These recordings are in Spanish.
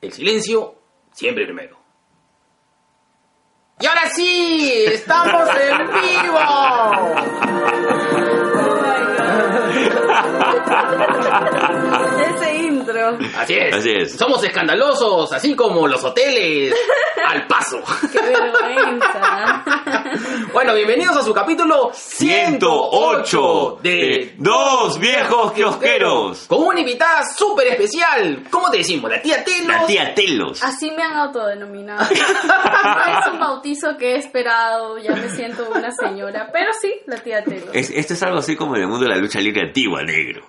El silencio, siempre primero. Y ahora sí, estamos en vivo. Así es. Así es. Somos escandalosos, así como los hoteles al paso. Qué vergüenza. Bueno, bienvenidos a su capítulo 108 de de Dos Viejos Kiosqueros. Con una invitada súper especial. ¿Cómo te decimos? La tía Telos. La tía Telos. Así me han autodenominado. No es un bautizo que he esperado, ya me siento una señora. Pero sí, la tía Telo. Es- esto es algo así como en el mundo de la lucha libre antigua, negro.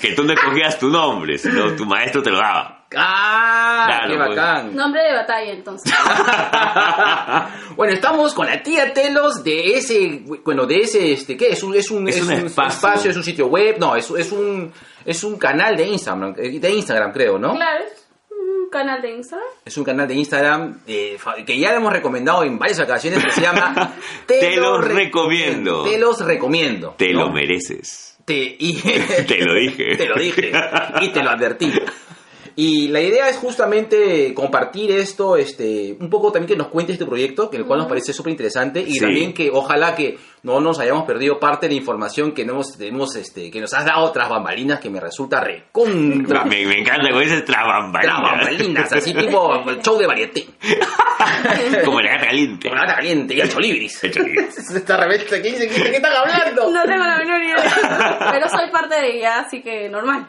Que tú no escogías tu nombre, sino tu maestro te lo daba. ¡Ah! Claro, ¡Qué pues. bacán! Nombre de batalla, entonces. bueno, estamos con la tía Telos de ese, bueno, de ese, este, ¿qué? Es un, es un, Es un espacio. es un sitio web, no, es, es un, es un canal de Instagram, eh, de Instagram creo, ¿no? Claro, es un canal de Instagram. Es un canal de Instagram eh, que ya lo hemos recomendado en varias ocasiones que se llama Te lo Re- recomiendo. Te los recomiendo. Te ¿no? lo mereces. Te, y- Te lo dije. te lo dije y te lo advertí. Y la idea es justamente compartir esto, este, un poco también que nos cuente este proyecto, que el cual nos parece súper interesante, y Sí. también que ojalá que no nos hayamos perdido parte de la información que nos, hemos, este, que nos has dado tras bambalinas, que me resulta recontra Me, me encanta con ese tras trabambalina. bambalinas, así tipo el show de varieté. Como la gata caliente. Con la gata caliente y el cholibris. El chorizo. Esta revista, ¿qué qué están hablando? No tengo la menor idea. Pero soy parte de ella, así que normal.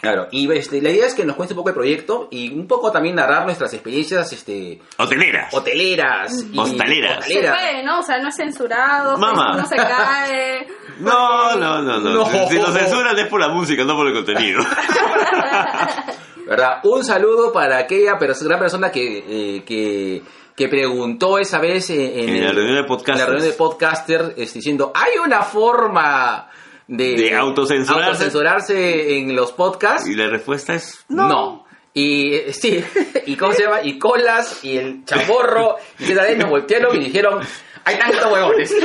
Claro, y este, la idea es que nos cuente un poco el proyecto y un poco también narrar nuestras experiencias este, Hoteleras. hoteleras. Y Hostaleras. Se puede, ¿no? O sea, no es censurado, Mamá. no se cae. No, no, no, no. No. Si lo censuran es por la música, no por el contenido. ¿Verdad? Un saludo para aquella pers- gran persona que, eh, que, que preguntó esa vez eh, en, En el- la reunión de en la reunión de podcaster este, diciendo, ¿hay una forma de, De autocensurarse? autocensurarse en los podcasts? Y la respuesta es No. Y eh, sí, y cómo se llama, y Colas, y el chamorro, y César nos voltearon y dijeron, hay tantos huevones.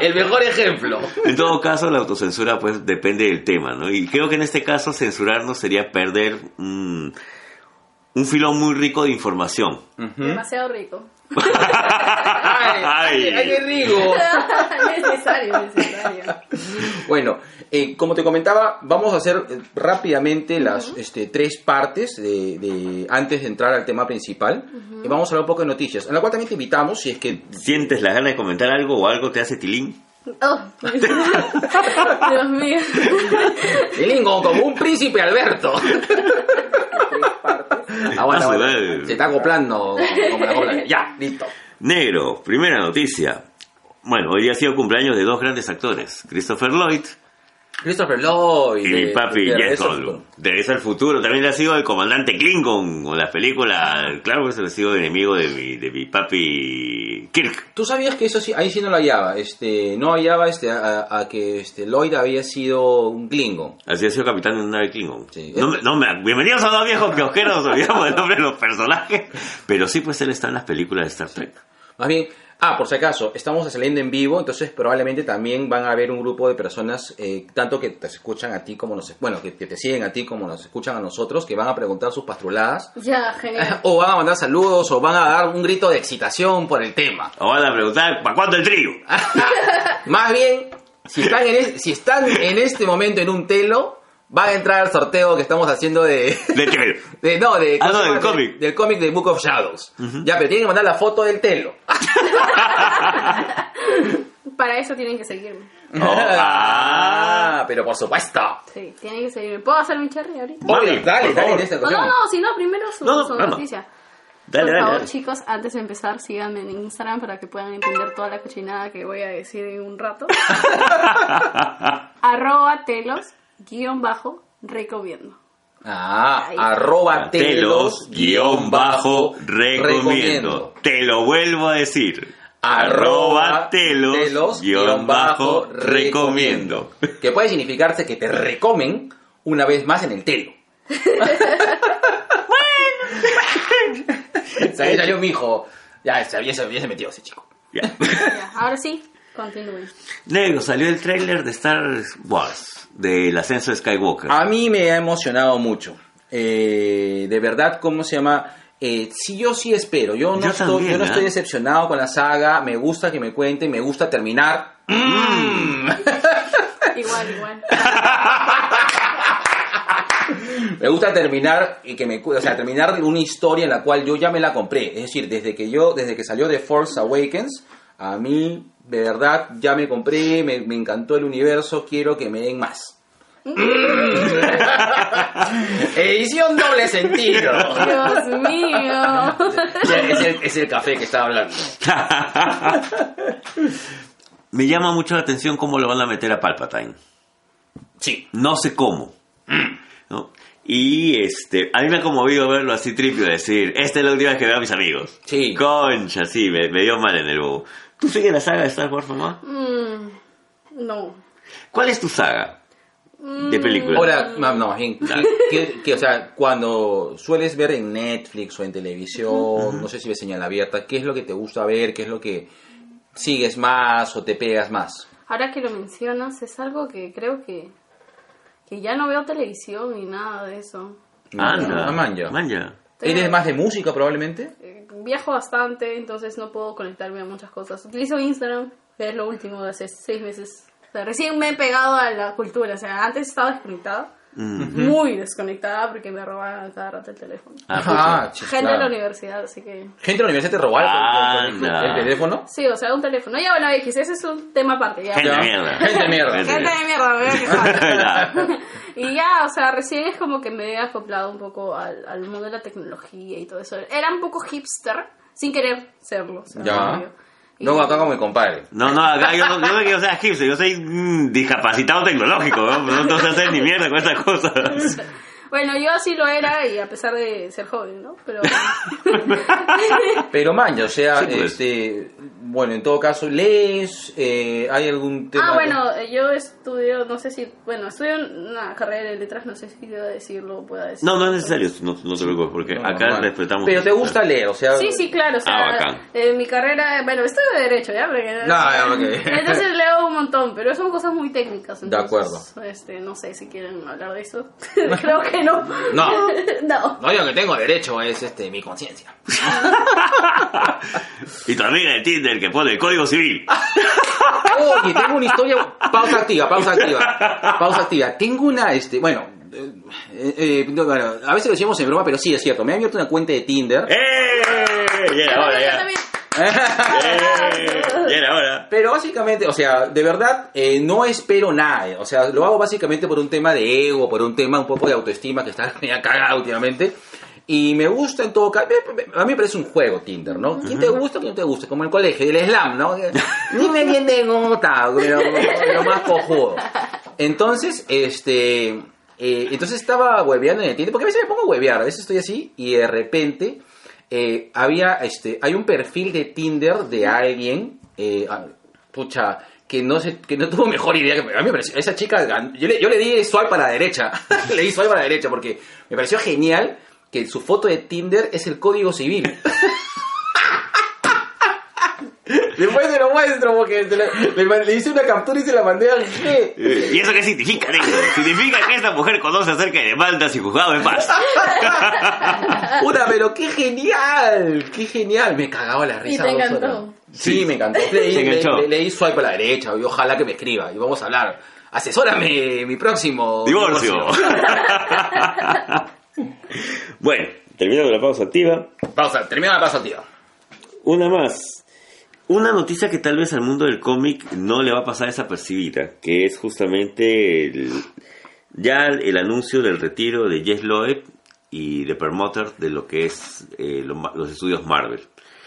el mejor ejemplo. En todo caso, la autocensura pues depende del tema, ¿no? Y creo que en este caso censurarnos sería perder mm, un filón muy rico de información. Demasiado rico. Ay, ay, ay, qué rico. necesario, necesario. Bueno, eh, como te comentaba, vamos a hacer eh, rápidamente las este, tres partes de, de- antes de entrar al tema principal. Y vamos a hablar un poco de noticias, en la cual también te invitamos, si es que ¿Sientes la gana de comentar algo o algo te hace tilín? Oh, Dios mío. Lingo, como un príncipe Alberto. Aguanta, Ah, aguanta. Se está acoplando como la copla. Ya, listo. Negro, primera noticia. Bueno, hoy ha sido cumpleaños de dos grandes actores, Christopher Lloyd Christopher Lloyd. y mi de- papi al Goldblum. Futuro. De Regreso al futuro, también ha sido el comandante Klingon o la película, claro que se ha sido enemigo de mi, de mi papi Kirk. ¿Tú sabías que eso sí, ahí sí no lo hallaba? Este, no hallaba este, a, a que este, Lloyd había sido un Klingon. Así ha sido capitán de una nave Klingon. Sí. No, no me- bienvenidos a dos viejos kiosqueros, olvidamos del nombre de los personajes. Pero sí, pues él está en las películas de Star Trek. Más bien, ah, por si acaso, estamos saliendo en vivo, entonces probablemente también van a haber un grupo de personas, eh, tanto que te escuchan a ti como nos, bueno, que, que te siguen a ti como nos escuchan a nosotros, que van a preguntar sus pastruladas, Ya, genial. o van a mandar saludos, o van a dar un grito de excitación por el tema. O van a preguntar, ¿para cuándo el trío? Más bien, si están, en es- si están en este momento en un telo, van a entrar al sorteo que estamos haciendo de... De trío. de- no, de, Ah, ¿cómo no, del cómic. De- del cómic de Book of Shadows. Ya, pero tienen que mandar la foto del telo. Para eso tienen que seguirme. Oh, ah. ah, pero por supuesto. Sí, tienen que seguirme. ¿Puedo hacer mi cherry ahorita? Mami, dale, por dale, esta No, no, no, si no, primero su, No, no, su noticia. Dale, Por dale, favor, dale. chicos, antes de empezar, síganme en Instagram para que puedan entender toda la cochinada que voy a decir en un rato. Arroba telos, guion bajo, recomiendo. Ah, Ahí. arroba telos, Telos, guion bajo, recomiendo. Te lo vuelvo a decir. Arroba telos, guion bajo, recomiendo. Que puede significarse que te recomen una vez más en el telo. bueno. Ahí salió mi hijo. Ya, ya, ya se ya se metió ese chico. Ya. Ya, ahora sí, continúen. Negro, salió el tráiler de Star Wars, del ascenso de Skywalker. A mí me ha emocionado mucho. Eh, de verdad, ¿cómo se llama? Eh, sí, yo sí espero. Yo no, Yo estoy, también, yo no ¿eh? estoy decepcionado con la saga. Me gusta que me cuenten, me gusta terminar. Mm. Igual, igual. Me gusta terminar y que me, o sea, terminar una historia en la cual yo ya me la compré. Es decir, desde que yo, desde que salió The Force Awakens, a mí de verdad ya me compré, me, me encantó el universo, quiero que me den más. Edición doble sentido. Dios mío. es, el, es el café que estaba hablando. Me llama mucho la atención cómo lo van a meter a Palpatine. Sí. No sé cómo. ¿no? Y este, a mí me ha conmovido verlo así tripio, decir, esta es la última vez que veo a mis amigos. Sí. Concha, sí, me, me dio mal en el bobo. ¿Tú sigues la saga de Star Wars, mamá? Mm, no. ¿Cuál es tu saga de películas? Ahora, no, no, en- que, que- o sea, cuando sueles ver en Netflix o en televisión, no sé si ves señal abierta, ¿qué es lo que te gusta ver? ¿Qué es lo que sigues más o te pegas más? Ahora que lo mencionas, es algo que creo que, que ya no veo televisión ni nada de eso. Ah, manja. manja. ¿Eres más de música probablemente? Eh, Viajo bastante, entonces no puedo conectarme a muchas cosas. Utilizo Instagram, que es lo último de hace seis meses. O sea, recién me he pegado a la cultura. O sea, antes estaba desconectada. Mm. Muy desconectada porque me robaban cada rato el teléfono. Ah, Ajá, chis, Gente claro. de la universidad, así que... Gente de la universidad te robaba el- el, el- Anda. el teléfono. Sí, o sea, un teléfono. Ya, bueno, X, ese es un tema aparte. Ya. Gente de mierda. Gente de mierda. Gente Gente de mierda, Y ya, o sea, recién es como que me he acoplado un poco al, al mundo de la tecnología y todo eso. Era un poco hipster, sin querer serlo. o sea, Ya. Y- Luego acá con mi compadre. No, no, acá yo no, yo no quiero ser hipster, yo soy mm, discapacitado tecnológico, ¿no? No, no sé hacer ni mierda con estas cosas. Bueno, yo así lo era y a pesar de ser joven, ¿no? Pero... Pero manja, o sea, Sí, pues. este, bueno, en todo caso, lees, eh, hay algún tema. ah, bueno, eh, yo estudio, no sé si... Bueno, estudio una carrera de letras, no sé si quiero decirlo o pueda decirlo. No, no es necesario, no, no te preocupes, porque No, acá normal. respetamos. Pero te gusta leer, o sea. Sí, sí, claro, o sea, Ah, bacán. eh, mi carrera, bueno, estudio de Derecho, ¿ya? Porque- No, ya, ok. Entonces leo un montón, pero son cosas muy técnicas. De entonces, acuerdo. Este, no sé si quieren hablar de eso. Creo que no. No. no. No, yo que tengo derecho es este mi conciencia. y tu amiga de Tinder que pone el código civil. Oye, tengo una historia. Pausa activa, pausa activa. Pausa activa. Tengo una, este, bueno. eh, eh, no, bueno, a veces lo decimos en broma, pero sí es cierto. Me he abierto una cuenta de Tinder. ¡Eh! Ya era hora, Yo ya. también. ¡Eh! Ya era hora. Pero básicamente, o sea, de verdad, eh, no espero nada. eh. O sea, lo hago básicamente por un tema de ego, por un tema un poco de autoestima que está media cagada últimamente. Y me gusta en todo caso. A mí me parece un juego Tinder, ¿no? ¿Quién te gusta, quién no te gusta? Como el colegio, el slam, ¿no? Ni me cómo está, pero lo más cojudo. Entonces, este. eh, entonces estaba hueveando en el Tinder, porque a veces me pongo a huevear, a veces estoy así y de repente eh, había, este, hay un perfil de Tinder de alguien, eh, pucha, que no se, que no tuvo mejor idea a me pareció, esa chica, yo le, yo le di swipe para la derecha, le di swipe para la derecha porque me pareció genial que su foto de Tinder es el código civil. Después se lo muestro porque le, le le hice una captura y se la mandé al G. ¿Y eso qué significa, negro? Significa que esta mujer conoce acerca de demandas y juzgados de paz. Puta, pero qué genial, qué genial. Me cagaba la risa. te dos encantó. Sí, me encantó. Le, le, le- swipe a la derecha y ojalá que me escriba y vamos a hablar. Asesórame mi próximo Divorcio. bueno, terminamos la pausa activa. Pausa, termina la pausa, tío. Una más. Una noticia que tal vez al mundo del cómic no le va a pasar desapercibida, que es justamente el- ya el anuncio del retiro de Jess Loeb y de Permotter de lo que es eh, lo los estudios Marvel.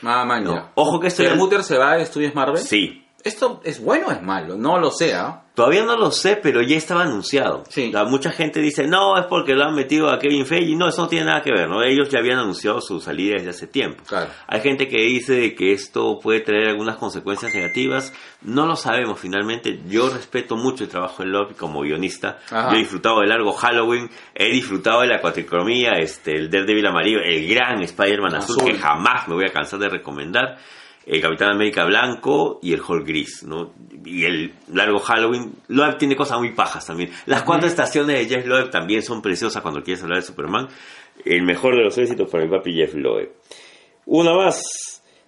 Ah, man, No. Ojo que esto Permuter se va a Estudios Marvel. Sí, ¿Esto es bueno o es malo? No lo sé, ¿ah? Todavía no lo sé, pero ya estaba anunciado. Sí. Mucha gente dice, no, es porque lo han metido a Kevin Feige. No, eso no tiene nada que ver, ¿no? Ellos ya habían anunciado su salida desde hace tiempo. Claro. Hay gente que dice que esto puede traer algunas consecuencias negativas. No lo sabemos finalmente. Yo respeto mucho el trabajo de Love como guionista. Ajá. Yo he disfrutado de largo Halloween, he disfrutado de la cuatricromía, este, el Daredevil amarillo, el gran Spider-Man azul, Azul. que jamás me voy a cansar de recomendar. El Capitán América blanco y el Hulk gris, ¿no? Y el largo Halloween, Loeb tiene cosas muy pajas también. Las cuatro estaciones de Jeff Loeb también son preciosas cuando quieres hablar de Superman. El mejor de los éxitos para mi papi Jeff Loeb. Una más,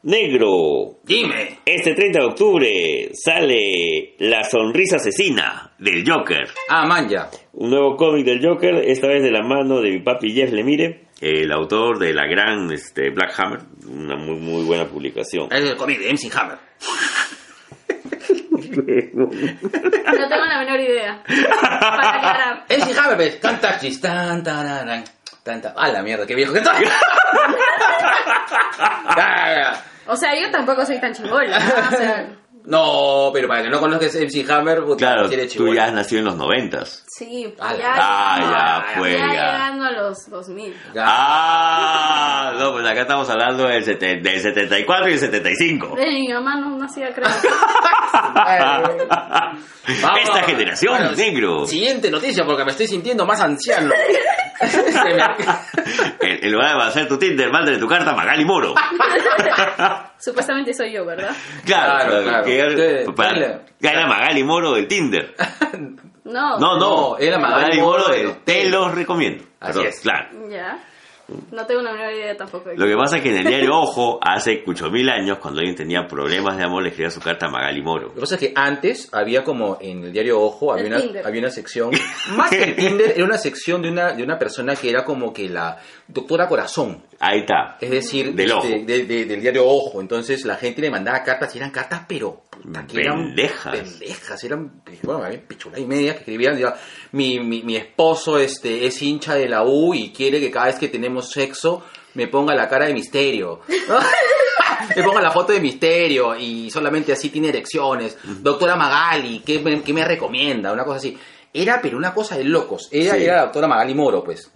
negro. Dime. Este 30 de octubre sale La Sonrisa Asesina del Joker. Ah, man, ya. Un nuevo cómic del Joker, esta vez de la mano de mi papi Jeff Lemire, el autor de la gran este, Black Hammer, una muy, muy buena publicación. Es el cómic de MC Hammer. No tengo la menor idea. Para aclarar. MC Hammer, pues. Tan taxis, tan, tan, tan, tan. Ah, la mierda, qué viejo que estoy. O sea, yo tampoco soy tan chibola. ¿no? O sea, No, pero para que no conozcas MC Hammer, puta, Claro, tú ya has nacido en los noventas. sí, Ah, ya, ah, llegando- ya, pues, ya ya. llegando a los 2000. Ya. Ah, no, pues acá estamos hablando del, del 74 y el 75. De mi mamá no nacía, creo. Vamos. Esta generación, Bueno, negro. Siguiente noticia, porque me estoy sintiendo más anciano. En, en lugar de hacer tu Tinder, mándale tu carta a Magali Moro. Supuestamente soy yo, ¿verdad? Claro, claro. Que, para- que era Magali Moro del Tinder. No. No, no, No, era Magali Moro del Te los recomiendo. Así Perdón, es. Claro. Ya. No tengo la menor idea tampoco. de Lo que pasa es que en el diario Ojo, hace muchos mil años, cuando alguien tenía problemas de amor, le escribía su carta a Magali Moro. Lo que pasa es que antes había como en el diario Ojo, había El una, Tinder. había una sección, más que el Tinder, era una sección de una, de una persona que era como que la doctora corazón. Ahí está. Es decir, Del este, Ojo. de- de- del diario Ojo. Entonces la gente le mandaba cartas y eran cartas, pero puta, que eran Pendejas. pendejas. Eran, bueno, había pichula y media que escribían. mi, mi, mi esposo este, es hincha de la U y quiere que cada vez que tenemos sexo me ponga la cara de misterio. me ponga la foto de misterio y solamente así tiene erecciones. Doctora Magali, ¿qué me, qué me recomienda? Una cosa así. Era, pero una cosa de locos. Ella Sí. era la doctora Magali Moro, pues.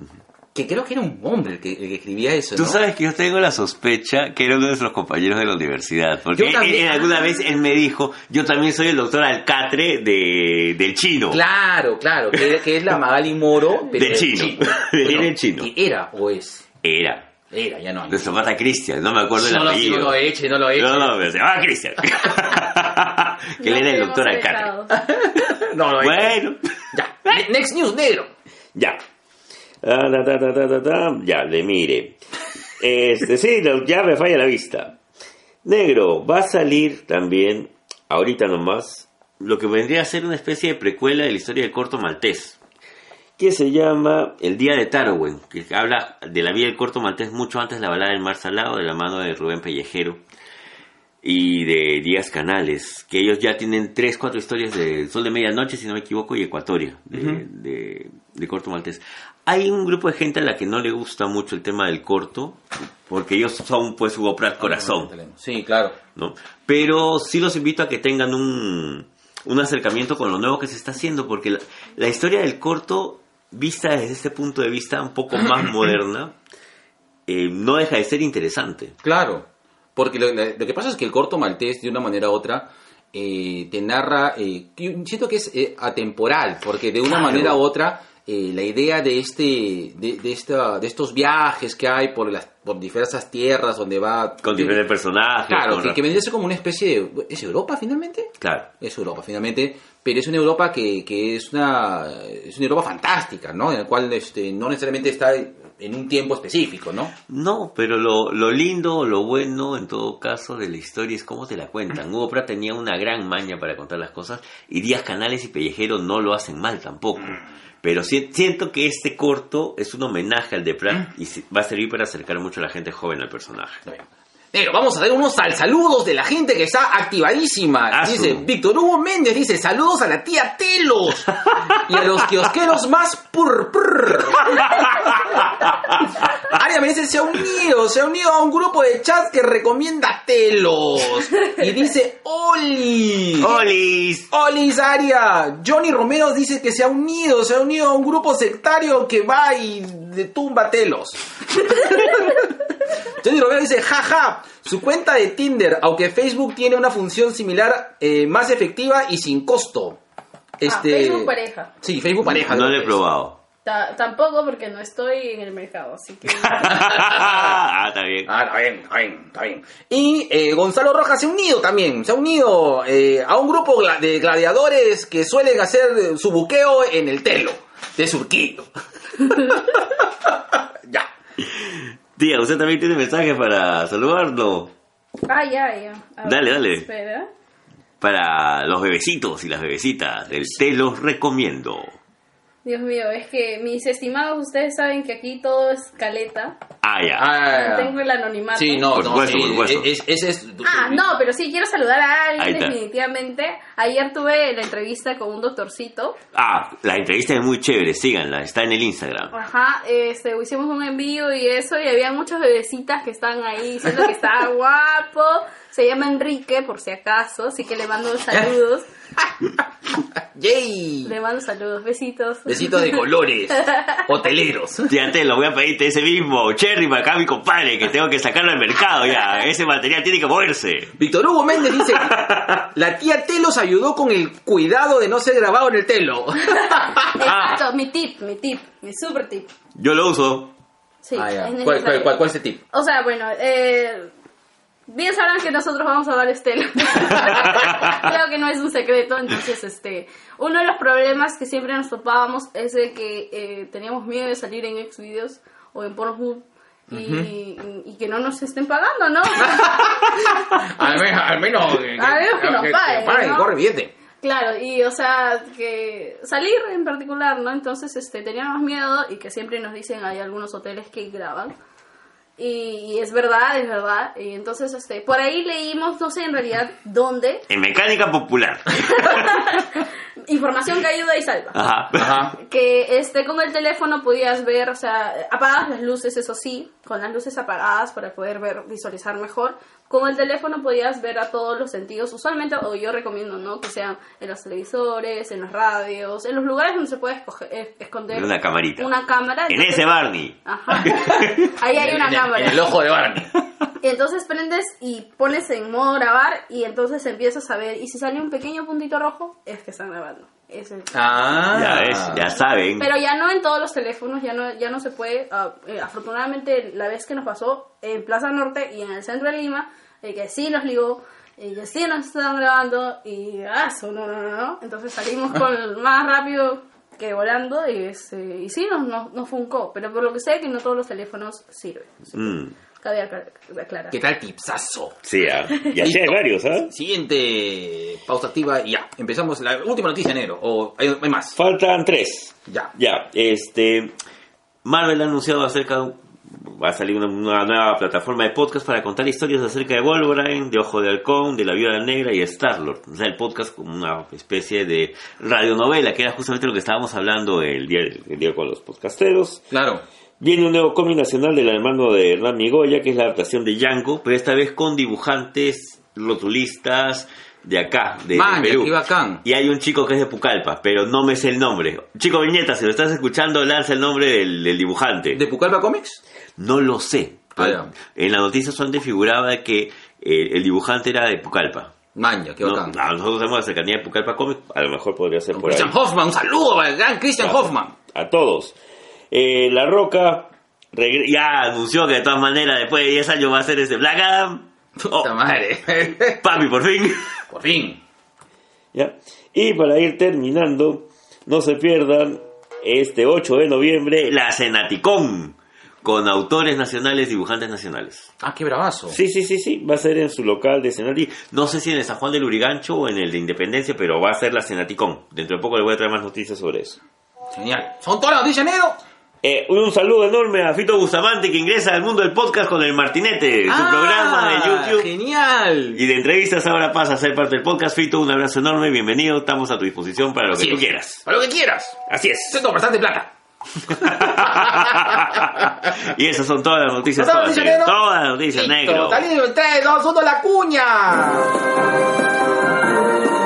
Que creo que era un hombre el que, el que escribía eso. Tú ¿no? sabes que yo tengo la sospecha que era uno de nuestros compañeros de la universidad. Porque también. él- él alguna vez él me dijo, yo también soy el doctor Alcatre de, del chino. Claro, claro, que, que es la Magali Moro, pero De del chino. De Bueno, del chino. Era o es. Era. Era, ya no. hay. Nuestro pata Cristian, no me acuerdo el no, lo, apellido. no lo eche, no lo eche. No, no, pero se llamaba Cristian. que él No era el doctor Alcatre. No lo eche. Bueno, Ya. Ne- Next News, negro. ya. Ah, ta, ta, ta. Ya, le mire. Este, sí, ya me falla la vista. Negro, va a salir también, ahorita nomás, lo que vendría a ser una especie de precuela de la historia del corto maltés, que se llama El Día de Tarwen, que habla de la vida del corto maltés mucho antes de la balada del Mar Salado, de la mano de Rubén Pellejero y de Díaz Canales, que ellos ya tienen tres, cuatro historias de Sol de Medianoche, si no me equivoco, y Ecuatoria, de, de- de corto maltés. Hay un grupo de gente a la que no le gusta mucho el tema del corto, porque ellos son pues su ópera corazón. Sí, claro. ¿no? Pero sí los invito a que tengan un, un acercamiento con lo nuevo que se está haciendo, porque la, la historia del corto, vista desde este punto de vista un poco más moderna, eh, no deja de ser interesante. Claro. Porque lo, lo- que pasa es que el corto maltés, de una manera u otra, eh, te narra. eh, siento que es eh, atemporal, porque de una Claro. manera u otra. eh, la idea de este de, de esta de estos viajes que hay por las por diversas tierras donde va Con diferentes personajes. claro que, que vendría a ser como una especie de es Europa finalmente Claro. es Europa finalmente pero es una Europa que, que es una es una Europa fantástica no en la cual este no necesariamente está en un tiempo específico no No, pero lo, lo lindo, lo bueno en todo caso de la historia es cómo te la cuentan. Hugo Pratt tenía una gran maña para contar las cosas y Díaz Canales y Pellejero no lo hacen mal tampoco. Pero si- siento que este corto es un homenaje al de Pratt y va a servir para acercar mucho a la gente joven al personaje. Está bien. Negro, vamos a dar unos sal saludos de la gente que está activadísima. Ah, Dice. Víctor Hugo Méndez, dice saludos a la tía Telos y a los kiosqueros más pur pur. Aria me dice se ha unido, se ha unido a un grupo de chat que recomienda Telos. Y dice Oli. ¡Olis! Olis Aria. Johnny Romero dice que se ha unido, se ha unido a un grupo sectario que va y de tumba telos. Johnny Romero dice, jaja, su cuenta de Tinder, aunque Facebook tiene una función similar, eh, más efectiva y sin costo. Este, Ah, Facebook pareja. Sí, Facebook pareja. No lo he probado. Ta- tampoco porque no estoy en el mercado, así que... ah, está bien. Ah, está bien, está bien, está bien. Y eh, Gonzalo Rojas se ha unido también, se ha unido eh, a un grupo de gladiadores que suelen hacer su buqueo en el telo de Surquillo. ya. Tía, usted también tiene mensaje para saludarlo. Ah, ya, ya. Ver, Dale, dale. Espera. Para los bebecitos y las bebecitas del Te los recomiendo. Dios mío, es que mis estimados, ustedes saben que aquí todo es caleta. Ah, ya. Ah, Tengo el anonimato. sí, no, Por no, supuesto, sí, por supuesto. es- ese es... Ah, no, pero sí quiero saludar a alguien definitivamente. Ayer tuve la entrevista con un doctorcito. Ah, la entrevista es muy chévere, síganla, está en el Instagram. Ajá, este, hicimos un envío y eso, y había muchas bebecitas que estaban ahí diciendo que estaba guapo. Se llama Enrique, por si acaso, así que le mando saludos. ¡Yay! Le mando saludos, besitos. Besitos de colores, hoteleros. Tía Te, lo voy a pedirte ese mismo cherry para acá, mi compadre, que tengo que sacarlo al mercado ya. Ese material tiene que moverse. Víctor Hugo Méndez dice, la tía Telos ayudó con el cuidado de no ser grabado en el telo. Exacto, mi tip, mi tip, mi super tip. Yo lo uso. Sí, Ah, ya. es ¿Cuál, cuál, cuál, cuál es el tip? O sea, bueno, eh, bien sabrán que nosotros vamos a dar estela. Creo que no es un secreto, entonces, este, uno de los problemas que siempre nos topábamos es de que eh, teníamos miedo de salir en Xvideos o en Pornhub y, y que no nos estén pagando, ¿no? Al menos, al menos, eh, Al menos que nos paguen, ¿no? corre billete. Claro, y o sea, que salir en particular, ¿no? Entonces, este, teníamos miedo y que siempre nos dicen, hay algunos hoteles que graban. Y, y es verdad, es verdad. Y entonces, este, por ahí leímos, no sé en realidad dónde, En mecánica popular. información que ayuda y salva. Ajá. Ajá. Que este, con el teléfono podías ver, o sea, apagadas las luces, eso sí, con las luces apagadas para poder ver, visualizar mejor. Con el teléfono podías ver a todos los sentidos, usualmente, o yo recomiendo, ¿no? Que sean en los televisores, en las radios, en los lugares donde se puede escoger- eh, esconder Una camarita. una cámara. En ese Barney. Ajá. Ahí hay una en- cámara. En el ojo de Barney. Y entonces prendes y pones en modo grabar y entonces empiezas a ver. Y si sale un pequeño puntito rojo, es que están grabando. Es el- Ah. Ya ves, ya saben. Pero ya no en todos los teléfonos, ya no, ya no se puede. ah, eh, afortunadamente, la vez que nos pasó en Plaza Norte y en el centro de Lima, eh, que sí nos ligó, eh, que sí nos estaban grabando y ah, eso, no, no, no, no. Entonces salimos con más rápido que volando y, este, y sí nos, nos, nos funcó. Pero por lo que sé, que no todos los teléfonos sirven. Mm, Cabe aclarar. ¿Qué tal tipsazo? sí, ah. y así hay varios, ¿ah? Siguiente pausa activa y ya. Empezamos la última noticia, negro. O hay, hay más. Faltan tres. Ya. Ya, este. Marvel ha anunciado acerca de. Va a salir una, una nueva plataforma de podcast para contar historias acerca de Wolverine, de Ojo de Halcón, de la Viuda Negra y Star-Lord. O sea, el podcast como una especie de radionovela, que era justamente lo que estábamos hablando el día, el día con los podcasteros. Claro. Viene un nuevo cómic nacional de la mano de Hernán Migoya, que es la adaptación de Django, pero esta vez con dibujantes rotulistas de acá, de, de Man, Perú. bacán. Y hay un chico que es de Pucallpa, pero no me sé el nombre. Chico Viñeta, si lo estás escuchando, lanza el nombre del, del dibujante. ¿De Pucallpa Comics? No lo sé. Ah, en la noticia solamente figuraba que eh, el dibujante era de Pucallpa. Manja, qué No, bacán. a nosotros tenemos la cercanía de Pucallpa Comics, a lo mejor podría ser por ahí. Christian Hoffman, un saludo para el gran Christian Hoffman. A todos. Eh, la Roca ya anunció que de todas maneras después de 10 años va a ser ese Black Adam. Oh, Puta madre. papi, por fin. Por fin. ¿Ya? Y para ir terminando, no se pierdan este 8 de noviembre la Cenaticón con autores nacionales, dibujantes nacionales. Ah, qué bravazo. Sí, sí, sí, sí, va a ser en su local de Cenati. No sé si en el San Juan del Urigancho o en el de Independencia, pero va a ser la Cenaticón. Dentro de poco les voy a traer más noticias sobre eso. Genial. ¿Son todas las noticias, negro? Eh, un saludo enorme a Fito Bustamante que ingresa al mundo del podcast con el Martinete, su Ah, programa de YouTube. Genial. Y de entrevistas ahora pasa a ser parte del podcast. Fito, un abrazo enorme, bienvenido. Estamos a tu disposición para lo Así que tú quieras. Para lo que quieras. Así es. Siento bastante plata. y esas son todas las noticias. ¿Todas noticias, negro? Todas las noticias, Listo, negro. En 3, 2, 1, la cuña.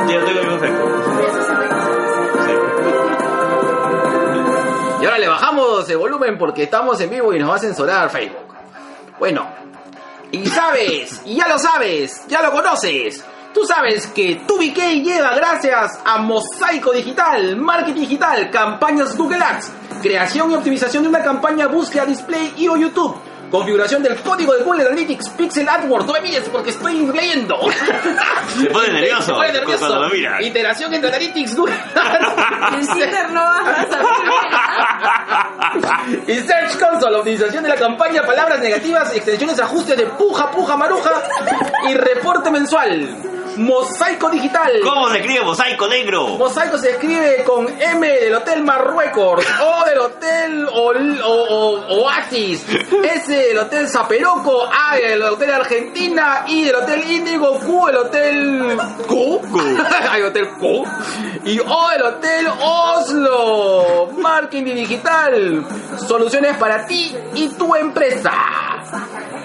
Yo tengo el. Y ahora le bajamos el volumen porque estamos en vivo y nos va a censurar Facebook. Bueno, y sabes, y ya lo sabes, ya lo conoces. Tú sabes que TubiK llega gracias a Mosaico Digital, Marketing Digital, campañas Google Ads creación y optimización de una campaña búsqueda display y o YouTube. Configuración del código de Google Analytics Pixel AdWords. No me mires porque estoy leyendo. Se pone nervioso Se pone nervioso. cuando lo mira. Integración entre Analytics Google no saber. y Search Console. Optimización de la campaña, palabras negativas, extensiones, ajustes de puja, puja, maruja y reporte mensual. Mosaico digital. ¿Cómo se escribe mosaico negro? Mosaico se escribe con M del Hotel Marruecos, O del Hotel Ol- o, o- Oasis, S del Hotel Zaperoco, A del Hotel Argentina, I del Hotel Índigo, Q del Hotel Q, hay Hotel Q, y O del Hotel Oslo, Marketing Digital, soluciones para ti y tu empresa.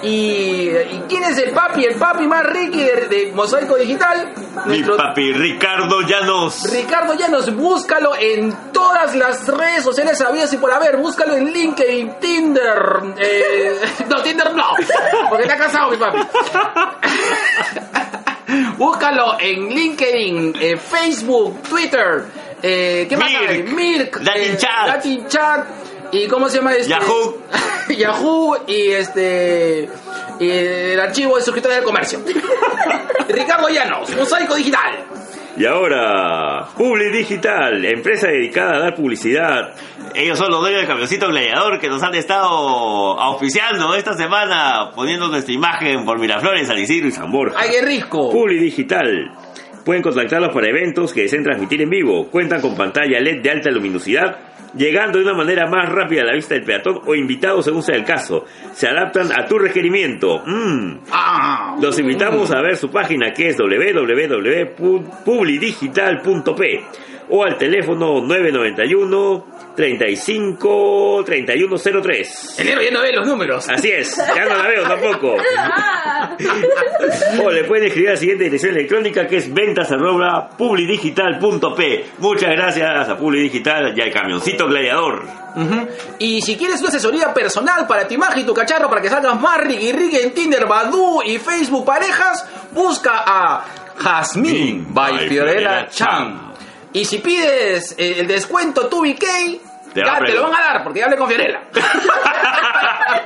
¿Y, ¿y quién es el papi? El papi más ricky de, de Mosaico Digital. Mi papi Ricardo Llanos. Ricardo Llanos, búscalo en todas las redes sociales habidas y por haber. Búscalo en LinkedIn, Tinder. eh, no, Tinder no, porque está casado mi papi. Búscalo en LinkedIn, eh, Facebook, Twitter. Eh, ¿Qué más Mirk? Mirk. Latin eh, Chat. Latin Chat. ¿Y cómo se llama este? Yahoo. Yahoo y este. Y el archivo de suscriptores del comercio. Ricardo Llanos, Mosaico Digital. Y ahora, Publi Digital, empresa dedicada a dar publicidad. Ellos son los dueños del camioncito gladiador que nos han estado auspiciando esta semana, poniendo nuestra imagen por Miraflores, San Isidro y San Borja. ¡Ay, qué rico! Publi Digital. Pueden contactarlos para eventos que deseen transmitir en vivo. Cuentan con pantalla LED de alta luminosidad, llegando de una manera más rápida a la vista del peatón o invitado según sea el caso. Se adaptan a tu requerimiento. Mm. Ah, Los invitamos a ver su página que es www.publidigital.p o al teléfono 991 35 3103. Enero ya no ve los números. Así es, ya no la veo tampoco. O le pueden escribir a la siguiente dirección electrónica que es ventas arroba publidigital.p. Muchas gracias a Publidigital y al camioncito gladiador. Y si quieres una asesoría personal para tu imagen y tu cacharro para que salgas más ricky en Tinder, Badoo y Facebook Parejas, busca a Jasmine by by Fiorella Chan. Y si pides eh, el descuento 2BK, Te ya te lo van a dar porque ya hablé con Fiorella.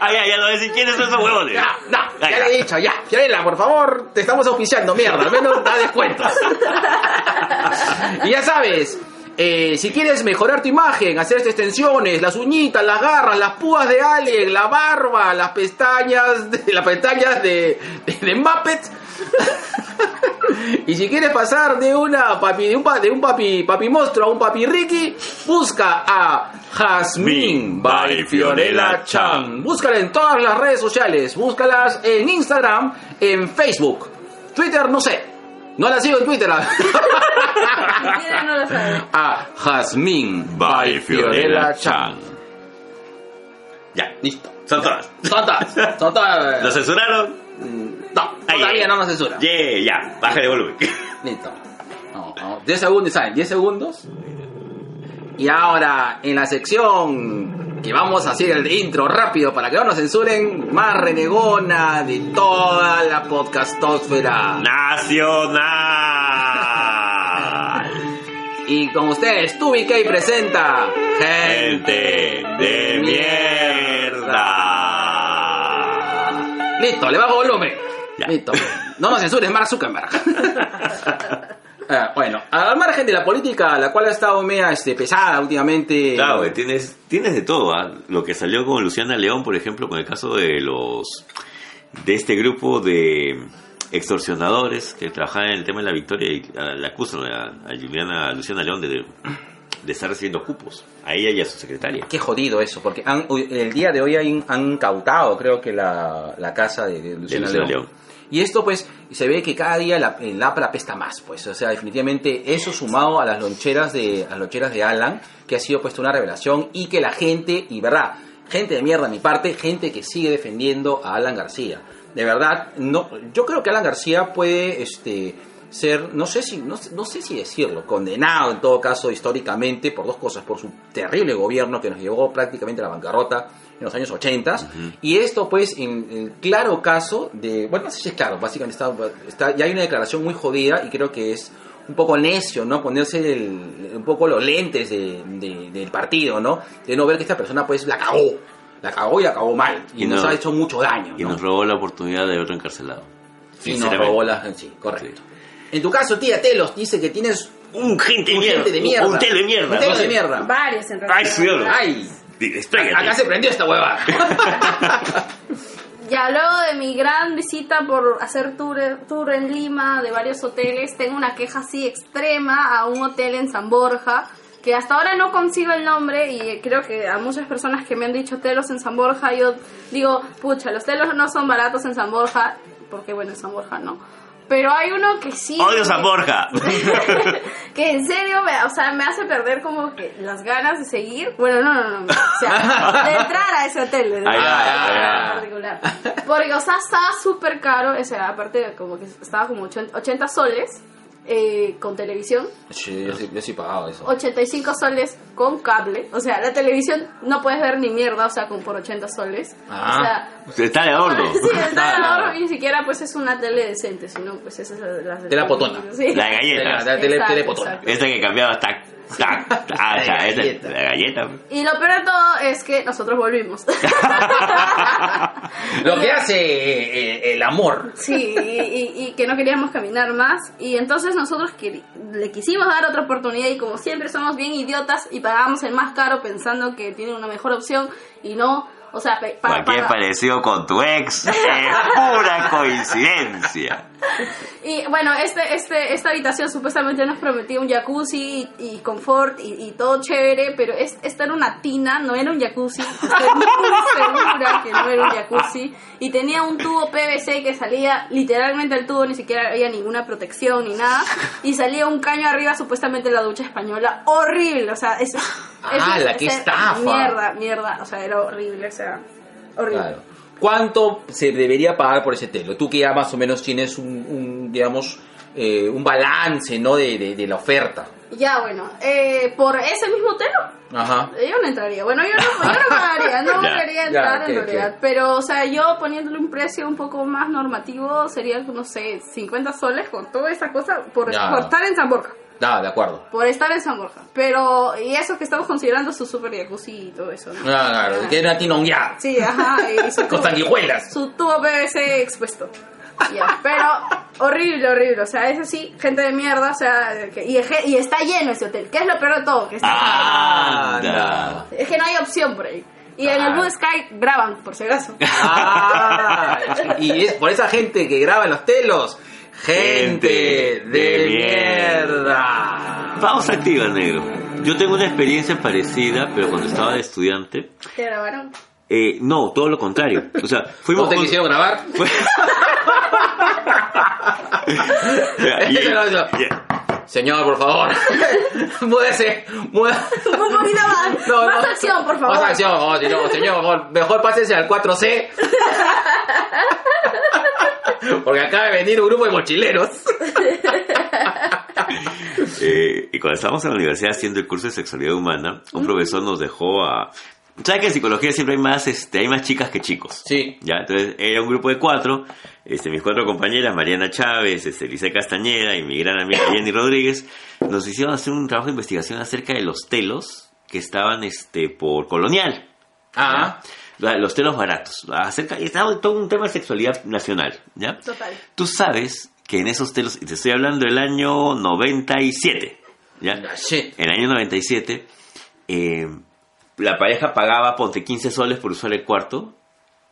ah, ya, ya lo decís, ¿quiénes son esos huevones? Ya, no, Ah, ya ya. le he dicho, ya. Fiorella, por favor, te estamos auspiciando, mierda, al menos da descuentos. y ya sabes, eh, si quieres mejorar tu imagen, hacer extensiones, las uñitas, las garras, las púas de alien, la barba, las pestañas, de, las pestañas de, de, de Muppet. y si quieres pasar de una papi, de un, pa- de un papi, papi monstruo a un papi Ricky, busca a Jasmine by Fiorella Chan. Búscala en todas las redes sociales. Búscalas en Instagram, en Facebook. Twitter, no sé. No la sigo en Twitter. la- Mira, no lo sabe. a Jasmine by Fiorella Chan. Ya, Listo. son todas. Son todas. Son todas. ¿Lo censuraron? No, todavía no nos censura. Yeah, ya, bájale volumen. Listo. Vamos, vamos. 10 segundos, ¿saben? 10 segundos. Y ahora, en la sección que vamos a hacer el intro rápido para que no nos censuren, más renegona de toda la podcastósfera. Nacional. Y con ustedes, Tubi K presenta Gente de mierda. Listo, le bajo volumen. Ya. Listo. No nos censures, Mark Zuckerberg. Ah, bueno, al margen de la política, la cual ha estado media este, pesada últimamente. Claro, tienes, tienes de todo, ¿ah? Lo que salió con Luciana León, por ejemplo, con el caso de los de este grupo de extorsionadores que trabajaban en el tema de la victoria y ah, le acusan a, a Juliana, a Luciana León de, de estar recibiendo cupos, a ella y a su secretaria. Qué jodido eso, porque han- el día de hoy han, han cautado, creo que la, la casa de, de Luciana, Luciana León. León. Y esto, pues, se ve que cada día la, el más, pues. O sea, definitivamente eso sumado a las loncheras de, las loncheras de Alan, que ha sido puesto una revelación y que la gente, y verdad, gente de mierda a mi parte, gente que sigue defendiendo a Alan García. De verdad, no, yo creo que Alan García puede, este, ser, no sé si, no, no sé si decirlo, condenado en todo caso históricamente por dos cosas, por su terrible gobierno que nos llevó prácticamente a la bancarrota en los años 80 y esto pues en el claro caso de, bueno, no sé si es claro, básicamente está, está- ya hay una declaración muy jodida y creo que es un poco necio, ¿no? Ponerse el- un poco los lentes de- de- del partido, ¿no? De no ver que esta persona pues la cagó. La cagó y la cagó mal. Y, Y nos no- ha hecho mucho daño. Y ¿no? nos robó la oportunidad de otro encarcelado. Sí, nos robó la... Sí, correcto. En tu caso, tía Telos dice que tienes Un gente de un mierda. gente de mierda. Un telo de mierda. Un telo no de mierda. Varios en Ay, realidad. cielo. ¡Ay! Despégate. Acá se prendió esta hueva. Ya luego de mi gran visita por hacer tour, tour en Lima de varios hoteles, tengo una queja así extrema a un hotel en San Borja, que hasta ahora no consigo el nombre y creo que a muchas personas que me han dicho telos en San Borja, yo digo, pucha, los telos no son baratos en San Borja, porque bueno, en San Borja no. Pero hay uno que sí... Odio San Borja. que en serio me, o sea, me hace perder como que las ganas de seguir. Bueno, no, no, no. O sea, de entrar a ese hotel. de Ah, en particular. Porque, o sea, estaba súper caro. O sea, aparte, como que estaba como 80 80 soles eh, con televisión. Sí, yo sí, yo sí he pagado eso. 85 soles con cable. O sea, la televisión no puedes ver ni mierda, o sea, con por 80 soles. Ah. O sea, Está de adorno. sí, está de ahorro y ni siquiera pues es una tele decente, sino pues esa es la, la De la potona. Sí. La galleta. La, la tele, Exacto, telepotona. exacto. Esta que cambiaba tac, Ah, La esa- galleta. La galleta. Y lo peor de todo es que nosotros volvimos. Lo que hace eh, eh, el amor. Sí, y, y- y que no queríamos caminar más. Y entonces nosotros le quisimos dar otra oportunidad y como siempre somos bien idiotas y pagamos el más caro pensando que tiene una mejor opción y no, o sea, pe- pa- Cualquier parecido con tu ex es pura coincidencia. Y bueno, este, este, esta habitación supuestamente nos prometía un jacuzzi y, y confort y, y todo chévere, pero es, esta era una tina, no era un jacuzzi. Estoy muy segura que no era un jacuzzi. Y tenía un tubo PVC que salía literalmente al tubo, ni siquiera había ninguna protección ni nada. Y salía un caño arriba, supuestamente la ducha española. Horrible, o sea, es. es- ¡Ah, la sea, estafa! Mierda, mierda, o sea, era horrible, o sea, horrible. Claro. ¿Cuánto se debería pagar por ese telo? Tú que ya más o menos tienes un, un, digamos, eh, un balance, ¿no? De, de, de la oferta. Ya, bueno, eh, por ese mismo telo. Ajá. Yo no entraría. Bueno, yo no, yo no pagaría, no Ya, quería entrar ya, en realidad. Pero, o sea, yo poniéndole un precio un poco más normativo sería, no sé, 50 soles por toda esa cosa, por, por estar en San Borja. Ah, de acuerdo. Por estar en San Borja. Pero, y eso que estamos considerando su super jacuzzi y todo eso, ¿no? Ah, claro, Ah. que era tinonguear. Sí, ajá. Y su Con sanguijuelas. Su tubo PVC expuesto. Pero horrible, horrible. O sea, es así, gente de mierda. O sea, que- y, y está lleno ese hotel. ¿Qué es lo peor de todo? Que está Ah, Anda. Es que no hay opción por ahí. Y en el Claro. Blue Sky graban, por si acaso. Ah, y es por esa gente que graba en los telos. Gente de mierda. Pausa activa, negro. Yo tengo una experiencia parecida, pero cuando estaba de estudiante. ¿Te grabaron? Eh, no, todo lo contrario. O sea, fuimos ¿No te con- quisieron grabar? Fue- Ya, y- Ese no, no. ya. Señor, por favor. Múdese. Múdese. Un poquito más. No, más no. acción, por favor. Más acción, oh, no, señor, mejor, mejor pásese al 4C. Porque acaba de venir un grupo de mochileros. Eh, y cuando estábamos en la universidad haciendo el curso de sexualidad humana, un profesor nos dejó a... ¿Sabes que en psicología siempre hay más, este, hay más chicas que chicos? Sí. Ya, entonces era un grupo de cuatro, este, mis cuatro compañeras, Mariana Chávez, este, Castañeda y mi gran amiga Jenny Rodríguez, nos hicieron hacer un trabajo de investigación acerca de los telos que estaban, este, por colonial. Ah, ¿ya? Los telos baratos. Acerca, y estaba todo un tema de sexualidad nacional, ¿ya? Total. Tú sabes que en esos telos, y te estoy hablando del año 97, ¿ya? shit. En el año 97, eh, la pareja pagaba, ponte 15 soles por usar el cuarto,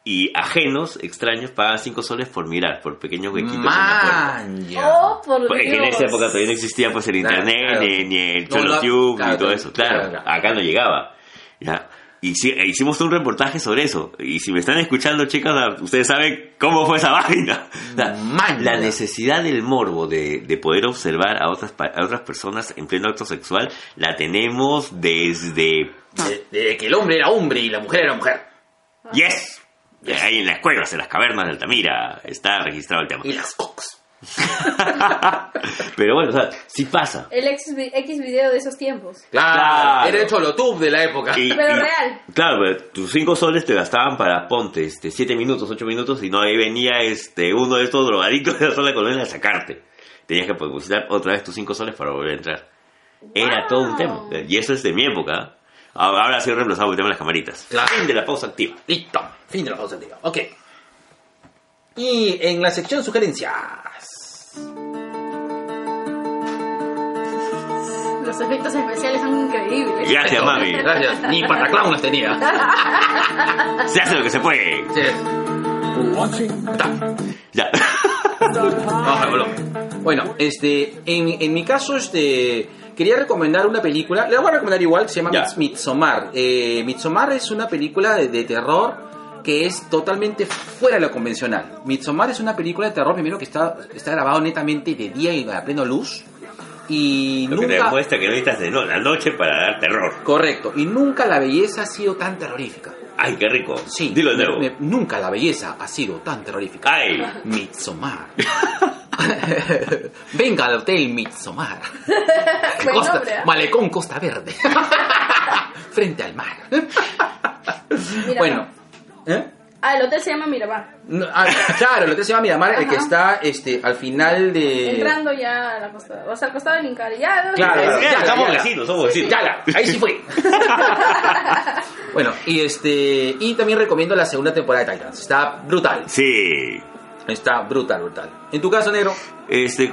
y ajenos, extraños, pagaban 5 soles por mirar, por pequeños huequitos en la puerta. Man. Oh, por Porque en esa época todavía no existía pues el internet, claro. Ni, ni el No, no, claro, todo eso. Claro, claro, claro. acá no llegaba. ¿ya? Y sí, e hicimos un reportaje sobre eso. Y si me están escuchando, chicas, ustedes saben cómo fue esa vaina. Man, la necesidad del morbo de, de poder observar a otras, a otras personas en pleno acto sexual la tenemos desde... De- Desde que el hombre era hombre y la mujer era mujer. ¡Yes! Ahí en las cuevas, en las cavernas de Altamira, está registrado el tema. Y las cox. Pero bueno, o sea, sí pasa. El X, vi- X video de esos tiempos. Claro, Claro. era el Cholotube de la época. Y- Pero y- real. Claro, pero tus cinco soles te gastaban para ponte este siete minutos, ocho minutos y no ahí venía este uno de estos drogadictos de la sola colonia a sacarte. tenías que depositar otra vez tus 5 soles para volver a entrar. Era todo un tema. Y eso es de mi época. Ahora ha sido reemplazado por el tema de las camaritas. Claro. Fin de la pausa activa. Listo. Fin de la pausa activa. Ok. Y en la sección sugerencias. Los efectos especiales son increíbles. Gracias, mami. Gracias. Ni Pataclown las tenía. Se hace lo que se puede. Sí. Ta. Ya. Baja el volumen. Bueno, este, en, en mi caso, este, quería recomendar una película, le voy a recomendar igual, se llama Ya. Midsommar. Eh, Midsommar es una película de, de terror que es totalmente fuera de lo convencional. Midsommar es una película de terror, primero que está, está grabado netamente de día y a pleno luz. Y Lo que te nunca... demuestra que no necesitas de no, la noche para dar terror. Correcto, y nunca la belleza ha sido tan terrorífica. Ay, qué rico. Sí, Dilo de me- nuevo. me- nunca la belleza ha sido tan terrorífica. Ay. Midsommar. Venga al hotel Midsommar. Costa- ¿eh? Malecón Costa Verde. Frente al mar. Miramar. bueno. ¿eh? Ah, el hotel se llama Miramar. No, ah, claro, el hotel se llama Miramar, el que está este, al final de... Entrando ya a la costa. O sea, al costado del Inca. Ya, Claro, ya, Ya, ya, somos ya. vecinos, somos vecinos. Ya, ya, ahí sí fue. bueno, y este y también recomiendo la segunda temporada de Titans. Está brutal. Sí. Está brutal, brutal. En tu caso, negro, Este,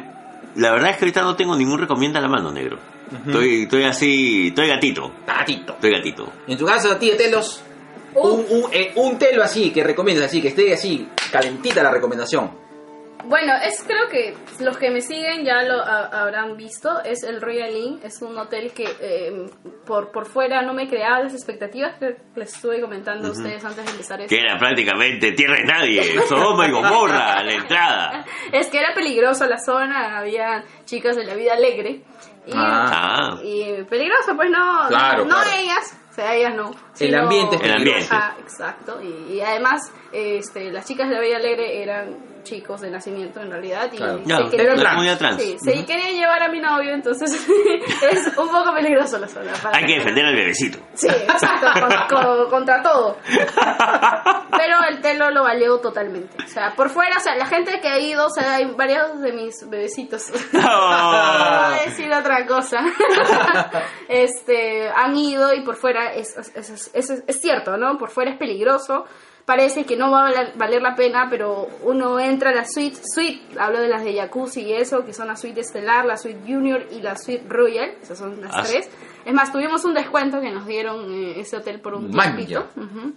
la verdad es que ahorita no tengo ningún recomienda a la mano, negro. estoy, estoy así, estoy gatito. tatito. Estoy gatito. En tu caso, a ti de telos, un, un, eh, un telo así que recomiendas así, que esté así, calentita la recomendación. Bueno, es creo que los que me siguen ya lo ha- habrán visto. Es el Royal Inn. Es un hotel que eh, por, por fuera no me creaba las expectativas que les estuve comentando a ustedes antes de empezar esto. Que era prácticamente tierra de nadie. Sodoma y Gomorra a la entrada. Es que era peligroso la zona, había chicas de la vida alegre. Y, Ah. y peligroso, pues no, Claro, no claro. ellas, o sea, ellas no. El ambiente es El ambiente. Ajá, exacto. Y, y además, este, las chicas de la vida alegre eran chicos de nacimiento en realidad. Y Claro. Era trans. trans. Sí, se querían llevar a mi novio, entonces es un poco peligroso la zona. para- Hay que defender al bebecito. Sí, exacto, con- con- contra todo. Pero el telo lo valió totalmente. O sea, por fuera, o sea, la gente que ha ido, o sea, hay varios de mis bebecitos. No voy a decir otra cosa. este, han ido y por fuera es, es, es- es- es cierto, ¿no? Por fuera es peligroso. Parece que no va a valer, valer la pena, pero uno entra a la suite, suite, hablo de las de jacuzzi y eso, que son la suite estelar, la suite junior y la suite royal, esas son las Ah, tres. Es más, tuvimos un descuento que nos dieron eh, ese hotel por un tiempito. Ujú.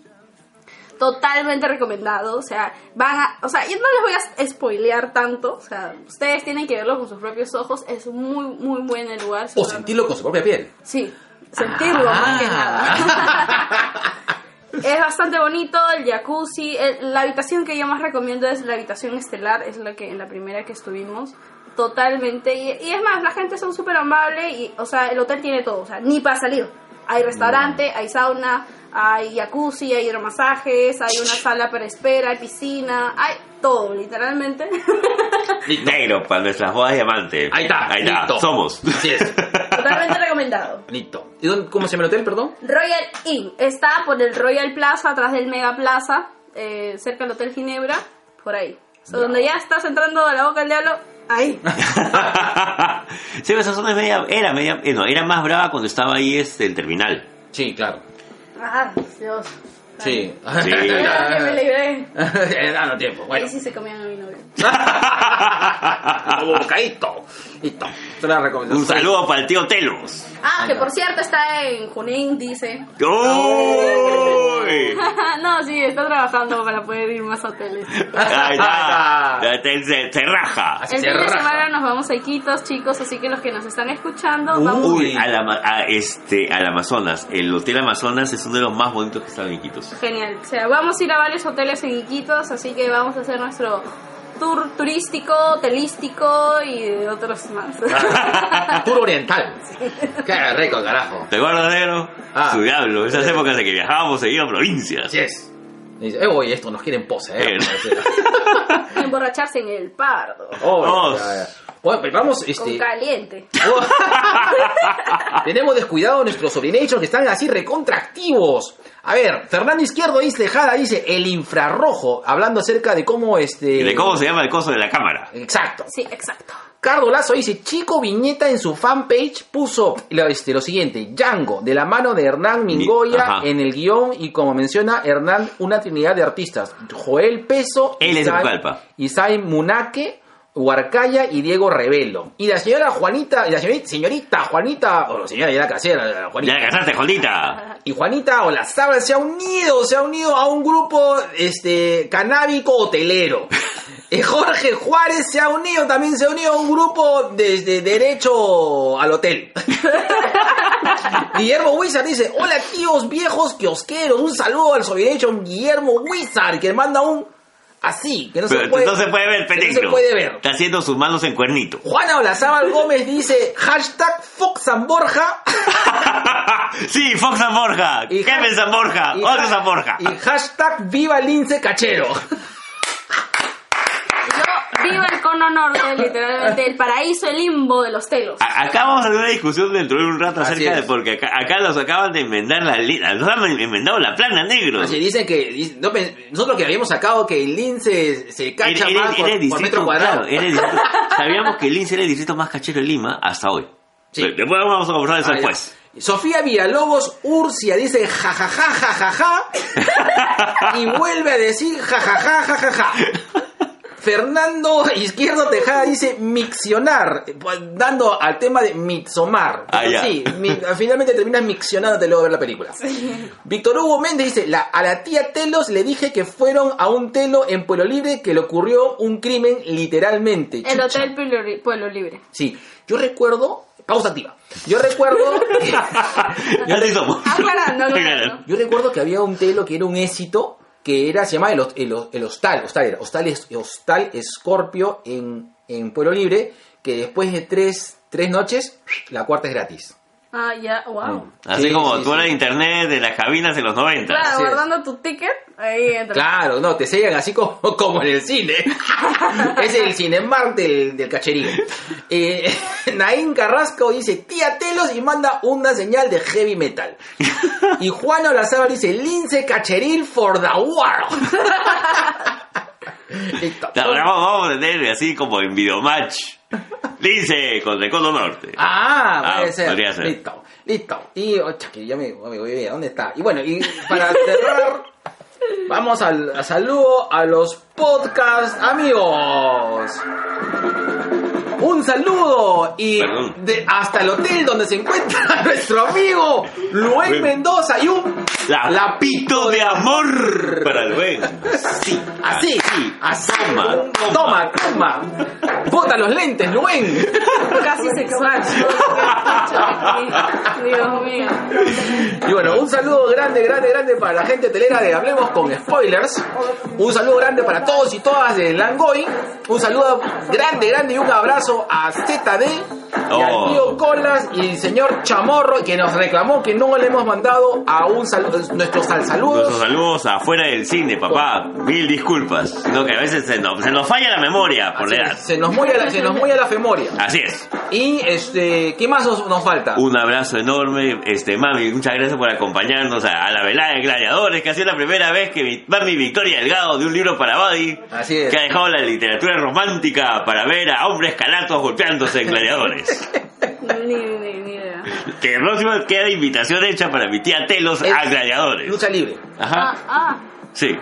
Totalmente recomendado, o sea, van a, o sea, yo no les voy a spoilear tanto, o sea, ustedes tienen que verlo con sus propios ojos, es muy, muy buen el lugar. O sentirlo con su propia piel. Sí, sentirlo más que nada. es bastante bonito el jacuzzi. el- la habitación que yo más recomiendo es la habitación estelar, es la que en la primera que estuvimos. Totalmente. Y, y es más, la gente son súper amable y, o sea, el hotel tiene todo, o sea, ni para salir. Hay restaurante, hay sauna, hay jacuzzi, hay hidromasajes, hay una sala para espera, hay piscina, hay todo, literalmente. Listo. Negro, para nuestras bodas diamantes. Ahí está, Ahí está. listo. Somos. Así es. Totalmente recomendado. Listo. ¿Y dónde- cómo se llama el hotel, perdón? Royal Inn está por el Royal Plaza, atrás del Mega Plaza, eh, cerca del Hotel Ginebra, por ahí. O sea, donde ya estás entrando a la boca del diablo, ahí. sí, esa zona es media, era media, eh, no, era más brava cuando estaba ahí este, el terminal. Sí, claro. Ah, Dios. Sí. Sí. Que me libré. Dando tiempo. Bueno. Ahí sí se comían a mi novio. Bocadito. Listo. La. Un saludo para el tío Telos. Ah, que por cierto está en Junín, dice. ¡Uy! no, sí, está trabajando para poder ir más a hoteles. Ahí está. Ahí Ya te- Se, raja. El fin de semana nos vamos a Iquitos, chicos, así que los que nos están escuchando, Uy. vamos Uy, al, Ama- a, este, al Amazonas. El Hotel Amazonas es uno de los más bonitos que están en Iquitos. Genial. O sea, vamos a ir a varios hoteles en Iquitos, así que vamos a hacer nuestro tour turístico, hotelístico y de otros más. Tour oriental. Qué rico, carajo. ¿Te acuerdas, negro? Ah. Su diablo. Esas épocas de que viajábamos seguido a provincias. Así es. Y dice, eh, oye, esto nos quieren pose, ¿eh? Eh. Emborracharse en el pardo. Oh, Oh. Bueno, pero vamos, Con este... caliente. Oh. Tenemos descuidado nuestros sobrinachos que están así recontractivos. A ver, Fernando Izquierdo dice, Jada dice, el infrarrojo, hablando acerca de cómo este... ¿Y de cómo se llama el coso de la cámara? Exacto. Sí, exacto. Cardo Lazo dice, Chico Viñeta en su fanpage puso lo, este, lo siguiente, Django, de la mano de Hernán Mingoya en el guion y como menciona Hernán, una trinidad de artistas, Joel Peso, Él es de Isai- Pucallpa. Isai Munaque, Huarcaya y Diego Revelo. Y la señora Juanita, y la señorita, señorita Juanita, o señora ya la casera, Juanita. Ya casaste, Juanita. Y Juanita Olazábal se ha unido, se ha unido a un grupo este canábico hotelero. Y Jorge Juárez se ha unido, también se ha unido a un grupo desde derecho al hotel. Guillermo Wizard dice, hola tíos viejos kiosqueros, un saludo al sobirecho Guillermo Wizard, que manda un así, que no se puede, no se puede ver, que peligro. no se puede ver. Está haciendo sus manos en cuernito. Juana Olazábal Gómez dice, hashtag Fox San Borja. sí, Fox San Borja. Y Kevin San Borja. y Otro San Borja. Y hashtag Viva Lince Cachero. Yo vivo el cono norte, literalmente, el paraíso, el limbo de los telos. A- Acá vamos a tener una discusión dentro de un rato Así acerca de porque acá, acá nos acaban de enmendar la nos han enmendado la plana negro. Así dicen que dice- no, nosotros que habíamos sacado que el lince se cacha Era- era- más por, era por metro cuadrado. claro, sabíamos que el Lince era el distrito más cachero de Lima hasta hoy. Sí. Después vamos a conversar eso Ah, ya. después. Sofía Villalobos Urcia dice jajaja jajaja y vuelve a decir jajaja jajaja. Fernando Izquierdo Tejada dice miccionar, pues, dando al tema de mixomar. Ah, ya. sí, mi- finalmente terminas miccionándote luego de ver la película. Víctor Hugo Méndez dice, la, a la tía Telos le dije que fueron a un telo en Pueblo Libre que le ocurrió un crimen literalmente. El Chucha. Hotel Pueblo, Libre. Sí, yo recuerdo, pausa activa, yo recuerdo... Así somos. Aclarando, aclarando. Yo recuerdo que había un telo que era un éxito, que era, se llamaba el, hostal, hostal era, hostal, hostal Scorpio en, en Pueblo Libre, que después de tres, tres noches, la cuarta es gratis. Ah, ya, wow. Así Sí, como sí, tú sí. de internet de las cabinas de los 90. Claro, Así es. guardando tu ticket, ahí entra. Claro, no, te sellan así como, como en el cine. es el Cinemark del, del cacherío. Eh, Naín Carrasco dice, tía Telos y manda una señal de heavy metal. Y Juan Olazábal dice, lince cacheril for the world. Listo. Vamos a tener así como en videomatch. Lince contra el Cono Norte. Ah, Ah, puede ser. podría ser. Listo, listo. Y, oh, que ya me, me voy ver, ¿dónde está? Y bueno, y para cerrar, vamos al a saludo a los podcast amigos. Un saludo y de, hasta el hotel donde se encuentra nuestro amigo Luen. Mendoza y un La lapito de amor para Luen. Sí, Así, así. Toma, toma, toma. Bota los lentes, Luen. Casi sexual. Dios mío. Y bueno, un saludo grande, grande, grande para la gente telera de Hablemos con Spoilers. Un saludo grande para todos y todas de Langoy. Un saludo grande, grande y un abrazo a ZD y al Oh. tío Colas y el señor Chamorro que nos reclamó que no le hemos mandado a un saludo, nuestros sal- Nuestros saludos. saludos afuera del cine, papá. Mil disculpas. No, que a veces se nos, se nos falla la memoria por Así la es, edad. se nos mueve la, se nos la femoria. Así es. Y este, ¿qué más nos, nos falta? Un abrazo enorme, este mami, muchas gracias por acompañarnos a, a la velada de gladiadores, que ha sido la primera vez que mi, mami Victoria Delgado de un libro para Buddy, Así es. que ha dejado la literatura romántica para ver a hombres calatos golpeándose en gladiadores. Ni, ni, ni idea. que el próximo queda invitación hecha para mi tía Telos a Es gladiadores. Lucha libre. Ah, Ajá, ah. sí.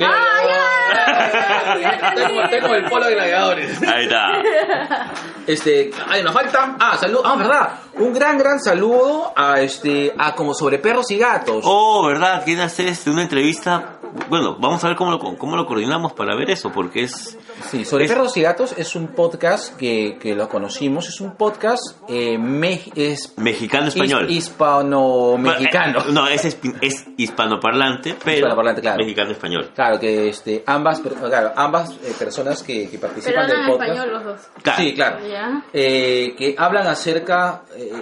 Ah, ya. Ya Tengo, tengo el polo de gladiadores. Ahí está. Este, ay, nos falta. Ah, saludo. Ah, verdad. Un gran, gran saludo a este, a como sobre perros y gatos. Oh, ¿verdad? Quiere hacer este, una entrevista. Bueno, vamos a ver cómo lo, cómo lo coordinamos para ver eso, porque es... Sí, sobre perros y gatos es un podcast que, que lo conocimos. Es un podcast eh, me- es Mexicano-español. his- hispano-mexicano. Bueno, eh, no, es, es hispanoparlante, pero Hispanoparlante, claro. mexicano-español. Claro, que este, ambas, claro, ambas eh, personas que, que Pero participan del podcast. español los dos. Claro. Sí, claro. Eh, que hablan acerca eh,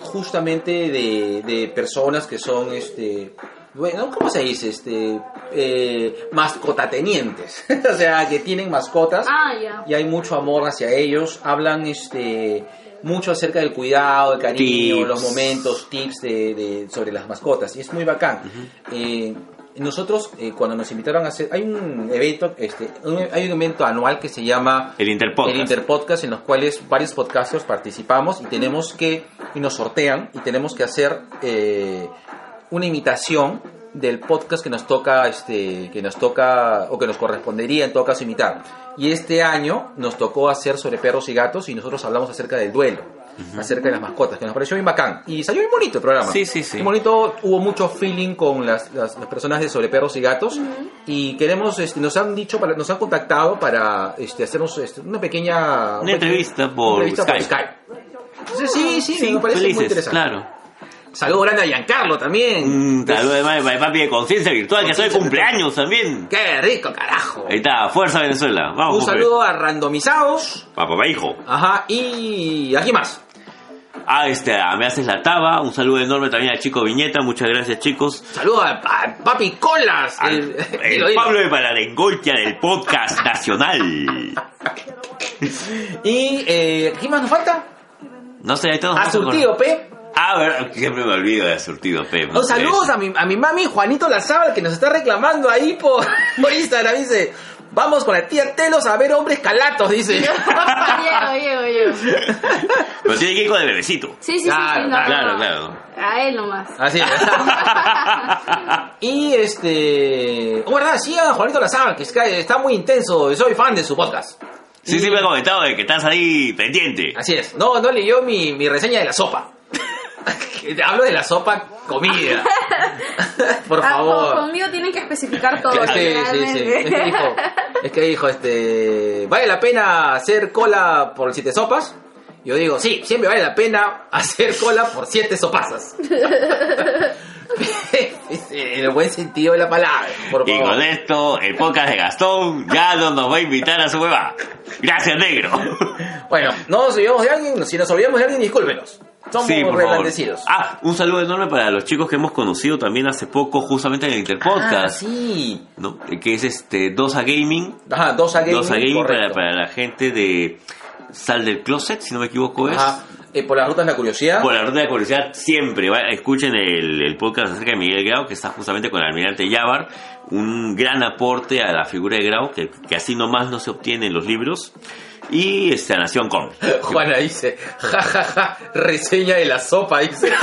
justamente de, de personas que son, este, bueno, ¿cómo se dice? Este, eh, mascotatenientes. o sea, que tienen mascotas Ah, ya. y hay mucho amor hacia ellos. Hablan, este, mucho acerca del cuidado, el cariño, Tips. los momentos, tips de, de- sobre las mascotas. Y es muy bacán. Eh, nosotros eh, cuando nos invitaron a hacer, hay un evento, este, un- hay un evento anual que se llama El Interpodcast. el Interpodcast, en los cuales varios podcasters participamos y tenemos que, y nos sortean, y tenemos que hacer eh, una imitación del podcast que nos toca, este, que nos toca, o que nos correspondería en todo caso imitar. Y este año nos tocó hacer sobre perros y gatos y nosotros hablamos acerca del duelo, acerca de las mascotas, que nos pareció bien bacán. Y salió bien bonito el programa. Sí, sí, sí. Muy bonito, hubo mucho feeling con las, las, las personas de sobre perros y gatos y queremos, este, nos han dicho, para, nos han contactado para este, hacernos este, una pequeña Una entrevista por una entrevista Skype. Entonces, sí, sí, Sí, me parece muy felices, interesante. claro. Saludo grande a Giancarlo también. Mm, Saludos además de papi de conciencia virtual, que soy cumpleaños también. Qué rico, carajo. Ahí está, fuerza Venezuela. Vamos, Un saludo a randomizados. Pa' papá hijo. Ajá, y aquí más. Ah, este, Me Haces la Taba. Un saludo enorme también al chico Viñeta. Muchas gracias, chicos. Saludo a, a Papi Colas. Al- el, el dilo. Pablo de Palarengoltia del podcast nacional. Y, eh, ¿qué más nos falta? No sé, ahí A Surtido P. Ah, a ver, siempre me olvido de Surtido P. no saludos a mi, a mi mami Juanito Lazábal que nos está reclamando ahí por, por Instagram. Dice, vamos con la tía Telos a ver hombres calatos, dice. Pero tiene que ir con el bebecito. Sí, sí, sí, Claro, sí, no, Claro, no. claro. A él nomás. Así es. y este. Oh, verdad, sí, a Juanito Lazábal, que es que está muy intenso. Soy fan de su podcast. Sí, sí, me ha comentado de que estás ahí pendiente. Así es. No, no leyó mi, mi reseña de la sopa. Hablo de la sopa comida. Por Ah, favor. conmigo tienen que especificar todo. Sí, sí, sí. Es que dijo, es que dijo, este, ¿vale la pena hacer cola por siete sopas? Yo digo, sí, siempre vale la pena hacer cola por siete sopasas. en el buen sentido de la palabra, por Y favor. con esto, el podcast de Gastón ya no nos va a invitar a su hueva. Gracias, negro. Bueno, no nos olvidamos de alguien, si nos olvidamos de alguien, discúlpenos. Somos Sí, reblandecidos. Ah, un saludo enorme para los chicos que hemos conocido también hace poco, justamente en el Ah, Interpodcast. sí. ¿no? Que es este Dosa Gaming. Ajá, dos a gaming. Dosa Gaming para, para la gente de Sal del Closet, si no me equivoco es. Ajá. Eh, por las rutas de la curiosidad. Por la ruta de curiosidad, siempre va- escuchen el, el podcast acerca de Miguel Grau, que está justamente con el almirante Yavar, un gran aporte a la figura de Grau, que, que así nomás no se obtiene en los libros, y este, Nación Com. Juana dice, ja, ja, ja, reseña de la sopa, dice.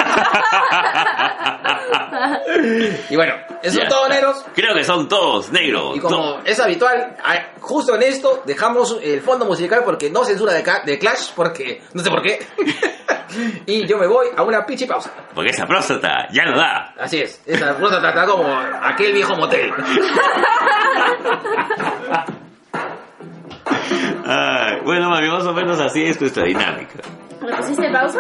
y bueno, eso Ya. es todo, negros. Creo que son todos negros. Y como No. es habitual, justo en esto dejamos el fondo musical porque no censura de, de Clash, porque no sé por qué. y yo me voy a una pichi pausa. Porque esa próstata ya no da. Así es, esa ruta trata como aquel viejo motel. Ay, bueno, mami, más o menos así es nuestra dinámica. ¿Le pusiste pausa?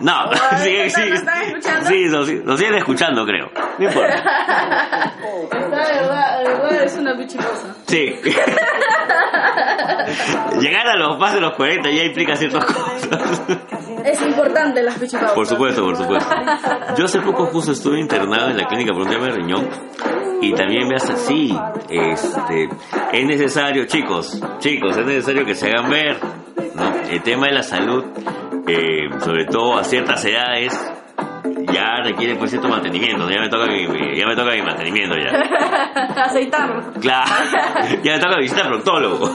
No, sí, ¿no sí. están escuchando? Sí, nos, nos siguen escuchando, creo. No importa. De verdad es una pichiposa. Sí. Llegar a los más de los 40 ya implica ciertas cosas. Es importante las pichipausas. Por supuesto, por supuesto. Yo hace poco justo estuve internado en la clínica por un tema de riñón y también me hace así. Este, es necesario, chicos, chicos, es necesario que se hagan ver. ¿no? El tema de la salud, eh, sobre todo a ciertas edades, ya requiere pues cierto mantenimiento. Ya me toca mi, mi- ya me toca mi mantenimiento ya. Aceitarlo. Claro, ya me toca visitar proctólogo.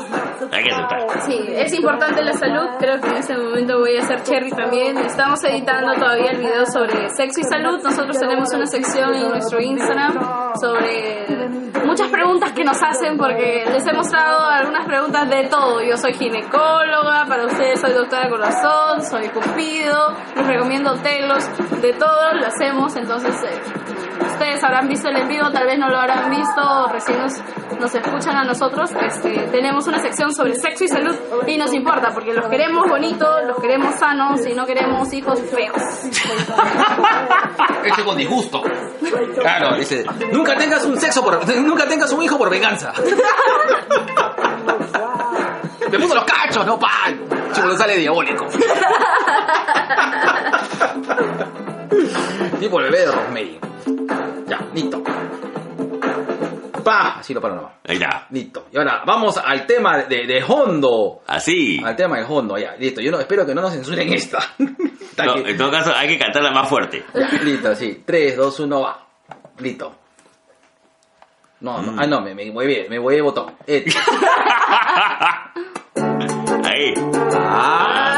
Hay que aceptar. Sí, es importante la salud. Creo que en este momento voy a hacer cherry también. Estamos editando todavía el video sobre sexo y salud. Nosotros tenemos una sección en nuestro Instagram sobre muchas preguntas que nos hacen porque les he mostrado algunas preguntas de todo. Yo soy ginecóloga, para ustedes soy doctora corazón, soy cupido, les recomiendo telos, de todo lo hacemos. Entonces, eh, ustedes habrán visto el en vivo, tal vez no lo habrán visto, recién nos, nos escuchan a nosotros. Este, tenemos una sección sobre sexo y salud y nos importa porque los queremos bonitos, los queremos sanos y no queremos hijos feos. Hecho con disgusto. Claro, dice, nunca tengas un sexo por, nunca tengas un hijo por venganza. Me puso los cachos, no pa. Chico, le sale diabólico. tipo el bebé de Rosemary. Ya, listo. Pa, así lo paro. Ahí está. Listo. Y ahora, vamos al tema de, de Hondo. Así. Al tema de Hondo, ya, listo. Yo no, espero que no nos censuren esta. No, que- en todo caso, hay que cantarla más fuerte. ya, listo, sí. 3, 2, 1, va. Listo. No, no, ah, no, me, me voy bien, me voy de botón. Ahí. ah,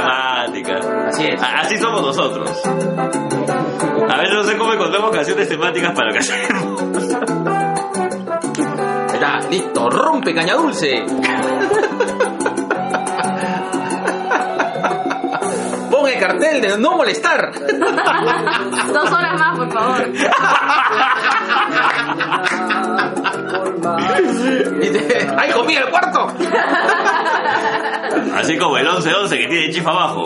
Matemática, La total. temática. así es. Así somos nosotros. A ver, no sé cómo encontramos canciones temáticas para lo que hacemos. Está, listo, rompe caña dulce. Pon el cartel de no molestar. Dos horas más, por favor. Y te- ¡Ay, comí el cuarto! Así como el 11-11 que tiene chifa abajo.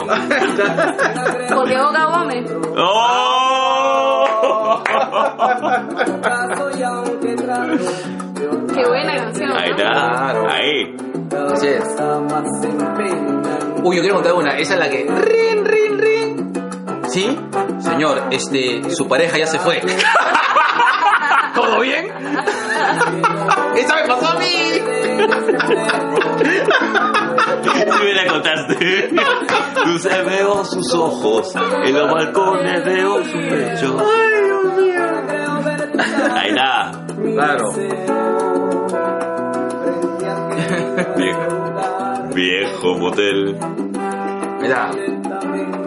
Porque Boca Gómez. ¡Oh! Qué buena canción. Ahí está. Ahí. Así es. Uy, yo quiero contar una. Esa es la que. Rin, rin, rin. ¿Sí? Señor, este. Su pareja ya se fue. ¿Todo bien? ¡Esa me pasó a mí! Sí me la contaste. Veo sus ojos, en los balcones veo su pecho. Ahí está. Claro. Viejo, viejo motel. Mira.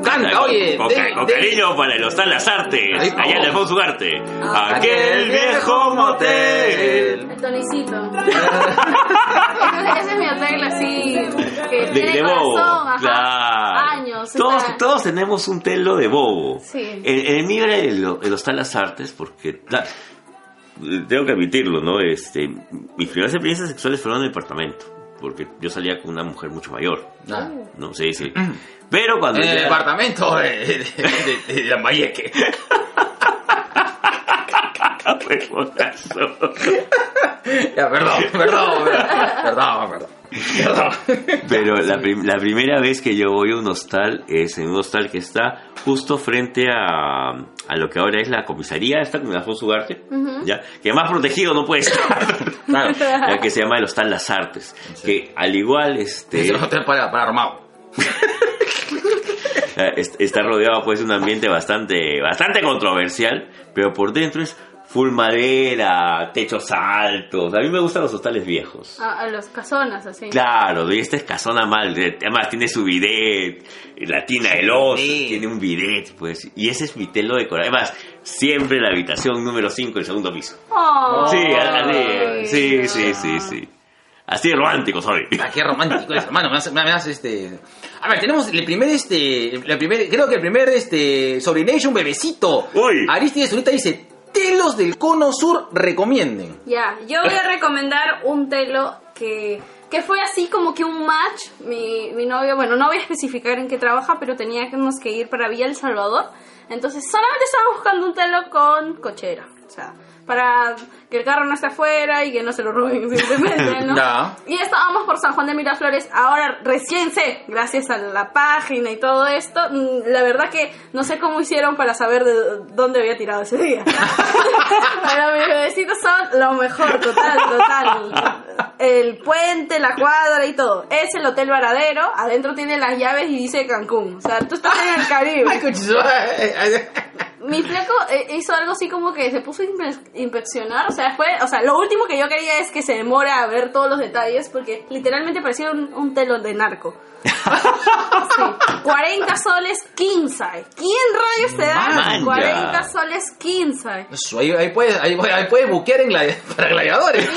Canta, oye. con, de- con de- cariño para el Hostal Las Artes, Ahí, allá en oh. Alfonso Ugarte. Aquel viejo motel. El tonicito. ese, ese es mi hotel así. Que De, tiene de bobo. corazón. Ajá. Claro. Años. Todos, todos tenemos un telo de bobo. Sí. En, en el mío era el, el Hostal Las Artes porque... la- tengo que admitirlo, ¿no? Este, mis primeras experiencias sexuales fueron en el departamento. Porque yo salía con una mujer mucho mayor. Ah. No, sí, sí. Pero cuando En el ya- departamento de, de, de, de Lambayeque. Huevonazo. Ya, perdón, perdón, perdón, perdón. Perdón. Pero la, prim- la primera vez que yo voy a un hostal es en un hostal que está justo frente a, a lo que ahora es la comisaría, está con Alfonso Ugarte, ¿ya? que más protegido no puede estar, Claro. ya que se llama el Hostal Las Artes, que al igual este, Es un hotel para, para armado. es- está rodeado pues de un ambiente bastante, bastante controversial, pero por dentro es full madera, techos altos. A mí me gustan los hostales viejos. A, a los casonas, así. Claro, y esta es casona mal, además tiene su bidet, la tina del oso, Sí. tiene un bidet, pues, y ese es mi telo decorado. Además, siempre en la habitación número 5 del segundo piso. Oh, sí, así, sí, no. sí, sí, sí. Así de romántico soy. Ah, qué romántico es, hermano. Me hace, me hace este. A ver, tenemos el primer, este. El primer, creo que el primer, este. Sobrination bebecito. Uy. Aristides ahorita dice: Telos del cono sur recomienden. Ya, yo voy a recomendar un telo que, que fue así como que un match. Mi, mi novio, bueno, no voy a especificar en qué trabaja, pero teníamos que ir para Villa El Salvador. Entonces solamente estaba buscando un telo con cochera. O sea, para que el carro no esté afuera y que no se lo roben simplemente, ¿no? Ya. Y estábamos por San Juan de Miraflores. Ahora recién sé, gracias a la página y todo esto, mm, la verdad que no sé cómo hicieron para saber de dónde había tirado ese día. Pero mis bebecitos son lo mejor, total, total. El puente, la cuadra y todo. Es el Hotel Varadero. Adentro tiene las llaves y dice Cancún. O sea, tú estás en el Caribe. Mi flaco eh, hizo algo así como que se puso a inspeccionar, o sea, fue, o sea, lo último que yo quería es que se demore a ver todos los detalles porque literalmente parecía un, un telón de narco. Sí. 40 soles 15. ¿Quién rayos te da Manja. 40 soles 15? Eso, ahí, ahí puedes, ahí, ahí puedes buquear en gladi- para gladiadores.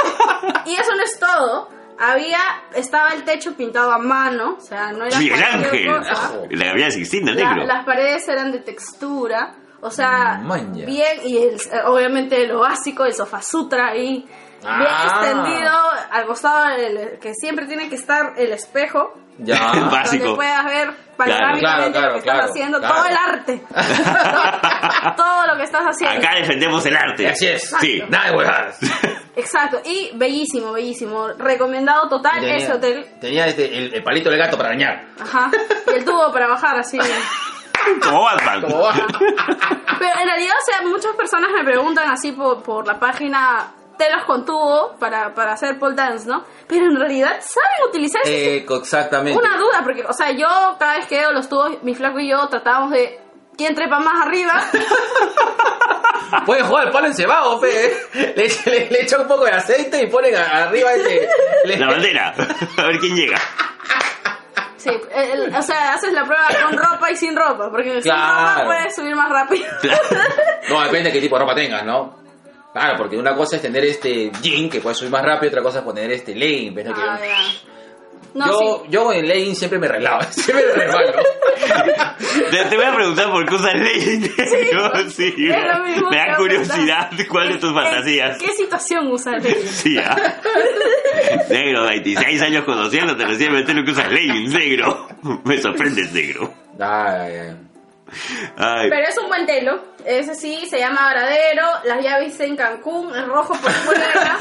Y eso no es todo. Había, estaba el techo pintado a mano, o sea, no era Miguel cualquier Ángel. cosa. La Gabriela Sixtina, La- negro. las paredes eran de textura, o sea, Maña. bien, y el- obviamente lo básico, el sofá sutra ahí, bien Ah. extendido, al costado, del- que siempre tiene que estar el espejo, Ya. Básico. donde puedas ver panorámicamente claro, lo que claro, estás haciendo, claro. todo el arte, todo lo que estás haciendo. Acá defendemos el arte. Así es. Sí. Nada de huevadas. Exacto, y bellísimo, bellísimo, recomendado total Tenía- ese hotel, Tenía este, el, el palito del gato para arañar. ajá, y el tubo para bajar así. Como Batman. Como va. Pero en realidad, o sea, muchas personas me preguntan así por, por la página telos con tubo para, para hacer pole dance, ¿no? Pero en realidad, ¿saben utilizar ese Eh, exactamente. Una duda, porque, o sea, yo cada vez que veo los tubos, mi flaco y yo tratábamos de quién trepa más arriba. Pueden jugar al palo encebado, fe. ¿eh? Le, echa- le, le echa un poco de aceite y ponen a- arriba este. le- La bandera. A ver quién llega. Sí, el- o sea, haces la prueba con ropa y sin ropa, porque sin Claro. ropa puedes subir más rápido. No, depende de qué tipo de ropa tengas, ¿no? Claro, porque una cosa es tener este jean que puede subir más rápido, otra cosa es poner este legging. ¿ves? No, yo, sí. yo en legging siempre me relavo, siempre me resbalo. Te, te voy a preguntar por qué usas. Yo, sí. es lo mismo Me da curiosidad cuál de tus ¿En- fantasías. ¿En qué situación usas leggings? Sí, ¿ah? Negro, 26 años conociéndote, recién me entero que usas leggings, negro. Me sorprendes, negro. Ay, ay, ay. Ay, Pero es un buen telo. Ese sí, se llama Varadero. Las llaves en Cancún. Es rojo por fuera.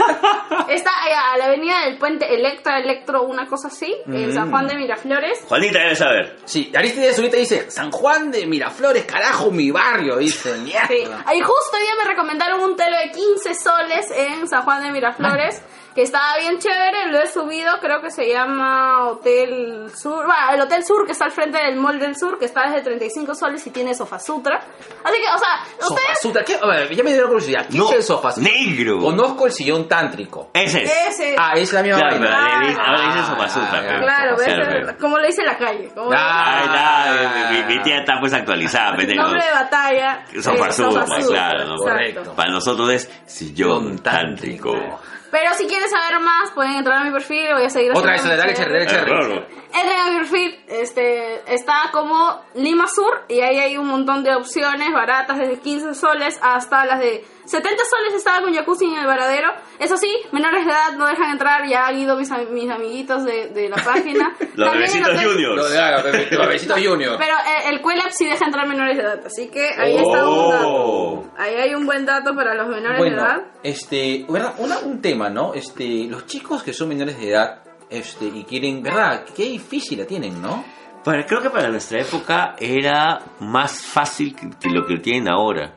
Está eh, a la avenida del puente Electra, Electro, una cosa así. En San Juan de Miraflores. Juanita debe saber. Sí, Aristides ahorita dice, San Juan de Miraflores, carajo, mi barrio, dice. Sí. mierda. Ahí justo hoy día me recomendaron un telo de 15 soles en San Juan de Miraflores. Que estaba bien chévere, lo he subido, creo que se llama Hotel Sur, bueno, el Hotel Sur que está al frente del Mall del Sur, que está desde 35 soles y tiene Sofa Sutra. Así que, o sea, Sofa ustedes... Sutra, ¿qué? A ver, ya me dio curiosidad. ¿Qué No, es el negro. Conozco el sillón tántrico. Ese es. Ese, Ah, es la misma Claro, vaina. dice- ahora le dicen Ah, ah, pero Claro, como lo dice la calle. Como Ah, mi, mi tía está pues actualizada, nombre de batalla. Sofa es Sutra, Sofa Sutra, claro. Correcto. Para nosotros es sillón tántrico. Pero si quieres saber más, pueden entrar a mi perfil, voy a seguir Otra vez, dale, mi cherry, dale, chévere. cherry. Entren a mi perfil, este, está como Lima Sur y ahí hay un montón de opciones baratas desde 15 soles hasta las de 70 soles estaba con jacuzzi en el varadero. Eso sí, menores de edad no dejan entrar, ya han ido mis, mis amiguitos de, de la página. Los bebecitos hotel- juniors. de claro, bebé- Bebecito Junior. Pero el, el Cuelap sí deja entrar menores de edad, así que ahí está un dato. Oh. Ahí hay un buen dato para los menores de Bueno, edad. este, ¿verdad? Una- un tema, ¿no? Este, los chicos que son menores de edad, este, y quieren, ¿verdad? Qué difícil la tienen, ¿no? Para, creo que para nuestra época era más fácil que, que lo que tienen ahora.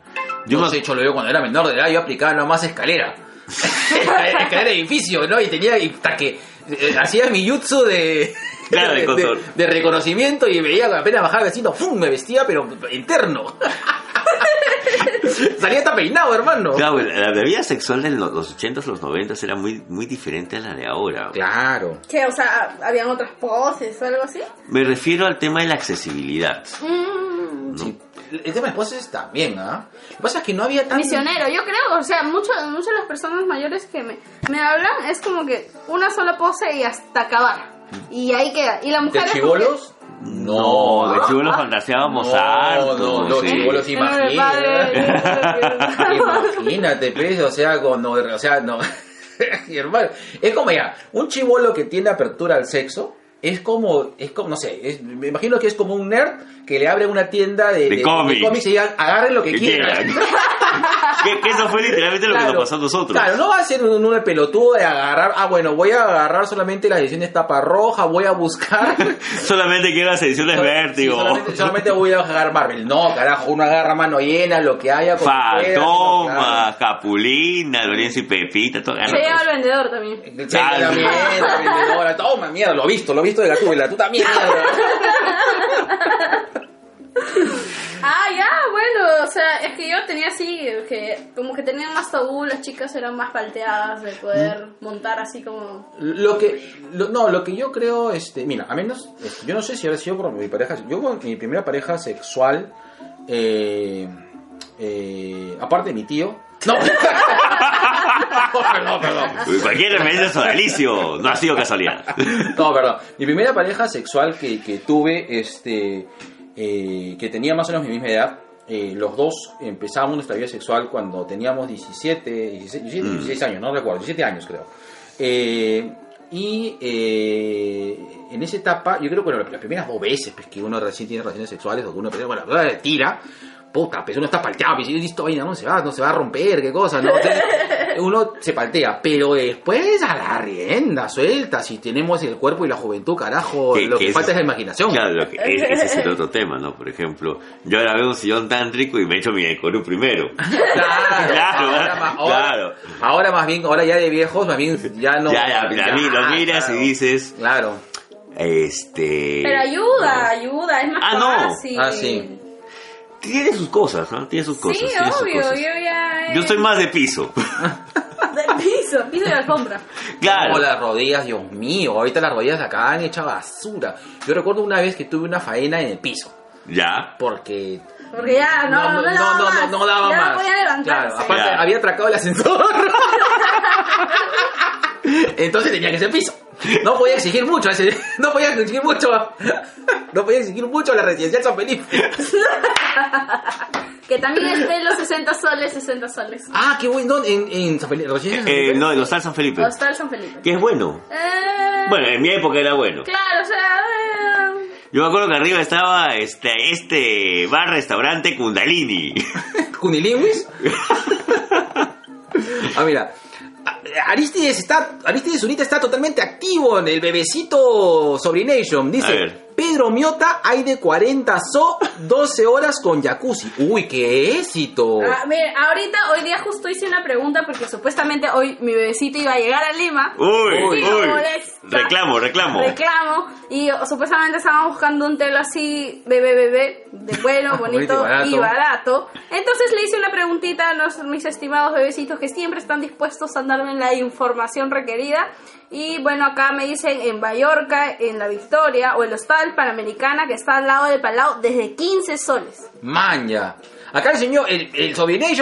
Yo no me sé, hecho lo veo cuando era menor de edad, yo aplicaba nomás escalera. escalera de edificio, ¿no? Y tenía, y hasta que eh, hacía mi jutsu de, Claro, de control. de reconocimiento y veía que apenas bajaba el vecino, ¡fum! Me vestía, pero interno. Salía hasta peinado, hermano. Claro, la, vida sexual de los, los 80s, los 90s era muy, muy diferente a la de ahora. Claro. Que, o sea, habían otras poses o algo así. Me refiero al tema de la accesibilidad. Mm, ¿no? Sí. El tema de poses también, ¿ah? Lo que pasa es que no había tanto... Misionero, yo creo, o sea, muchas muchas de las personas mayores que me, me hablan es como que una sola pose y hasta acabar. Y ahí queda. Y la ¿De mujer como chivolos? No, de chivo los fantaseábamos No, harto. no, los sí. del imagínate. Padre, Imagínate, pues, o sea, cuando, o sea, no. Mi hermano, es como ya, un chivolo que tiene apertura al sexo, es como, es como, no sé, es- me imagino que es como un nerd que le abre una tienda de, De cómics. y digan, agarren lo que Que quieran. quieran. que, que eso fue literalmente lo que nos pasó a nosotros. Claro, no va a ser un, un pelotudo de agarrar, ah, bueno, voy a agarrar solamente las ediciones tapa roja, voy a buscar. Solamente quiero las ediciones vértigo. Sí, solamente, solamente voy a agarrar Marvel. No, carajo, uno agarra mano llena, lo que haya. claro. Capulina, Lorenzo y Pepita, todo. Se lleva el vendedor también. Sí, la sí. mierda, vendedora, toma, mierda, lo he visto, lo he visto de Gatúbela, tú también. Ah, ya, bueno, o sea, es que yo tenía así, que como que tenían más tabú, las chicas eran más palteadas de poder montar así como... Lo que, lo- no, lo que yo creo, este, mira, a menos, este, yo no sé si habrá sido por mi pareja, yo con mi primera pareja sexual, eh, eh, aparte de mi tío, no, perdón, perdón. Cualquier referencia Sodalicio no ha sido casualidad. No, perdón. Mi primera pareja sexual que, que tuve, este, eh, que tenía más o menos mi misma edad, eh, los dos empezamos nuestra vida sexual cuando teníamos 17, 16, 17, Mm. 16 años, no recuerdo, 17 años creo. Eh, y eh, en esa etapa, yo creo que bueno, las primeras dos veces pues, que uno recién tiene relaciones sexuales o que uno bueno, tira, puta, pues uno está palteado, pues, y listo, vaina, no se va, no se va a romper, qué cosa, ¿no? Entonces, uno se paltea, pero después a la rienda, suelta, si tenemos el cuerpo y la juventud, carajo, Que- lo que, que falta es la imaginación. Claro, lo que- ese, ese es el otro tema, ¿no? Por ejemplo, yo ahora veo un sillón tántrico y me echo mi decorú primero. Claro, Claro, ahora, más, ahora- claro. ahora más bien, ahora ya de viejos, más bien ya no. ya, ya, a mí lo miras claro. y dices, Claro. este... Pero ayuda, ayuda, es más Ah, no. Ah, sí. Tiene sus cosas, ¿no? Tiene sus cosas. Sí, tiene sus obvio, cosas. yo ya... eh, Yo soy más de piso. De piso, piso de alfombra. claro. O las rodillas, Dios mío, ahorita las rodillas acá han hecho basura. Yo recuerdo una vez que tuve una faena en el piso, Ya. porque... Porque ya no, no, no, daba no, más. no, no daba ya más. no podía levantarse. Claro, aparte Claro. había atracado el ascensor. Entonces tenía que ser piso. No podía exigir mucho, ese- no podía exigir mucho, no podía exigir mucho a la residencial San Felipe. Que también esté los 60 soles, 60 soles. Ah, qué bueno, en, en San Felipe, residencial San Eh, no, en Hostal San Felipe. Hostal San Felipe. Que es bueno. Eh, Bueno, en mi época era bueno. Claro, o sea... eh, Yo me acuerdo que arriba estaba este, este bar-restaurante Kundalini. ¿Cunilingüis? ah, mira. Aristides está, Aristides Zunita está totalmente activo en el bebecito Sobrination. Dice. Pedro Miota hay de 40 so, 12 horas con jacuzzi. Uy, qué éxito. Ah, miren, ahorita, hoy día justo hice una pregunta porque supuestamente hoy mi bebecito iba a llegar a Lima. Uy, Uy, uy. Reclamo, reclamo. Reclamo. Y supuestamente estaban buscando un telo así, bebé, bebé, de bueno, bonito y barato. Entonces le hice una preguntita a los- mis estimados bebecitos que siempre están dispuestos a darme la información requerida. Y bueno, acá me dicen en Mallorca, en La Victoria o el Hostal Panamericana que está al lado del Palau desde 15 soles. Maña. Acá el señor, el, el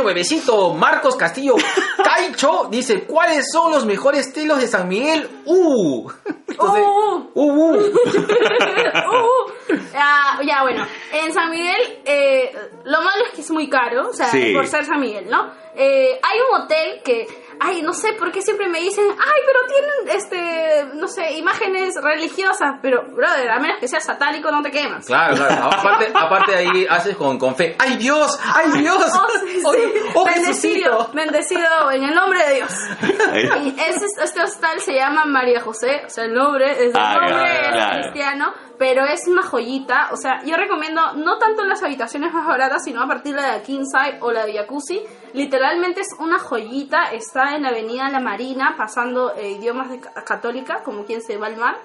bebecito Marcos Castillo Caicho dice, ¿cuáles son los mejores telos de San Miguel? ¡Uh! Entonces, Uh. uh, uh. Uh, ah, ya, bueno, en San Miguel, eh, lo malo es que es muy caro, o sea, Sí. por ser San Miguel, ¿no? Eh, hay un hotel que, ay, no sé por qué siempre me dicen, ay, pero tienen, este, no sé, imágenes religiosas, pero, brother, a menos que seas satánico, no te quemas. Claro, claro. Aparte, aparte ahí haces con, con fe. ¡Ay Dios! ¡Ay Dios! Oh, sí, sí. ¡Oh, oh, bendecido, bendecido en el nombre de Dios. Y ese, este hostal se llama María José, o sea, el nombre es, el Ah, nombre claro, es claro. cristiano, pero es una joyita. O sea, yo recomiendo no tanto las habitaciones más baratas, sino a partir de la King Side o la de Jacuzzi. Literalmente es una joyita, está en la avenida La Marina, pasando eh, idiomas de ca- católica, como quien se va al mar.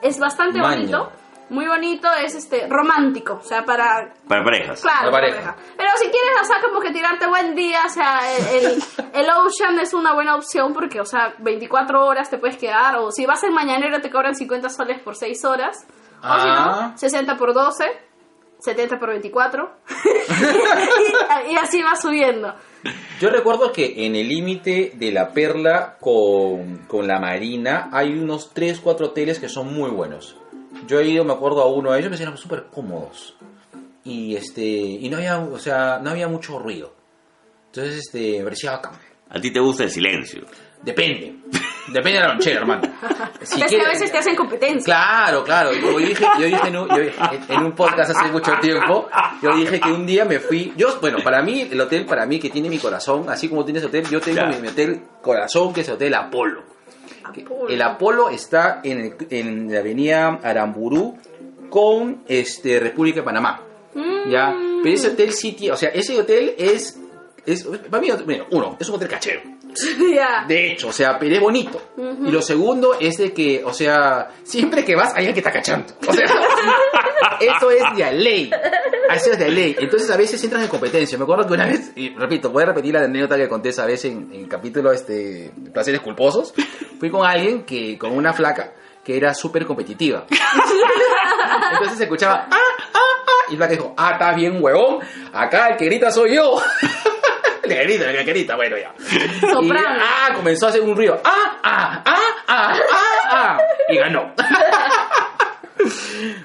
Es bastante Maña. bonito. Muy bonito, es este romántico, o sea, para Para parejas. Claro, La pareja. pareja. Pero si quieres, o sea, como que tirarte buen día, o sea, el, el, el Ocean es una buena opción porque, o sea, 24 horas te puedes quedar, o si vas en mañanero te cobran 50 soles por 6 horas, o si Ah. no, 60 por 12, 70 por 24, y, y así va subiendo. Yo recuerdo que en el límite de la Perla con, con la Marina hay unos 3, 4 hoteles que son muy buenos. Yo he ido, me acuerdo a uno de ellos, me parecían súper cómodos. Y este y no había, o sea, no había mucho ruido. Entonces, este, me parecía bacán. A ti te gusta el silencio. Depende. Depende de la lonchera, hermano. Si es que a veces te hacen competencia. Claro, claro. Yo dije, yo dije en, un, yo en un podcast hace mucho tiempo, yo dije que un día me fui. Yo, bueno, para mí, el hotel, para mí que tiene mi corazón, así como tiene ese hotel, yo tengo mi, mi hotel corazón, que es el Hotel Apolo. Apolo. El Apolo está en, el- en la avenida Aramburú con este, República de Panamá. Mm. ¿ya? Pero ese hotel sí tiene, o sea, ese hotel es, es para mí, bueno, uno, es un hotel cachero. De hecho, o sea, pero es bonito. Y lo segundo es de que, o sea, siempre que vas, hay alguien que está cachando. O sea, eso es de ley. Eso es de ley. Entonces, a veces entras en competencia. Me acuerdo que una vez, y repito, voy a repetir la anécdota que conté esa vez en, en el capítulo este, Placeres Culposos. Fui con alguien que, con una flaca, que era súper competitiva. Entonces se escuchaba, ah, ah, ah, y la flaca dijo, ah, está bien, huevón, acá el que grita soy yo. el que grita, el que grita, bueno, ya. Soprano. Y, ah, comenzó a hacer un ruido, ah, ah, ah, ah, ah, ah, y ganó.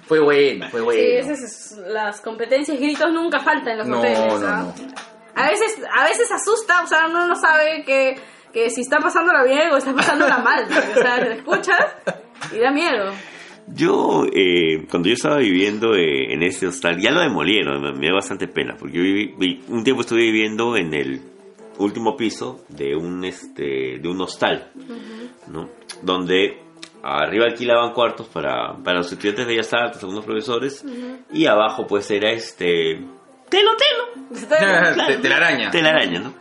fue bueno, fue bueno. Sí, esas es- las competencias gritos nunca faltan en los No, hoteles. no, ¿ah? no. A veces, a veces asusta, o sea, uno no sabe que, que si está pasándola bien o está pasándola mal. O sea, te escuchas y da miedo. Yo, eh, cuando yo estaba viviendo eh, en ese hostal, ya lo demolieron, me, me dio bastante pena, porque yo viví- vi- un tiempo estuve viviendo en el último piso de un, este, de un hostal, ¿no? Donde arriba alquilaban cuartos para, para los estudiantes de Bellas Artes, algunos profesores, y abajo pues era este... Telo, telo. Te- telaraña. Telaraña, ¿no?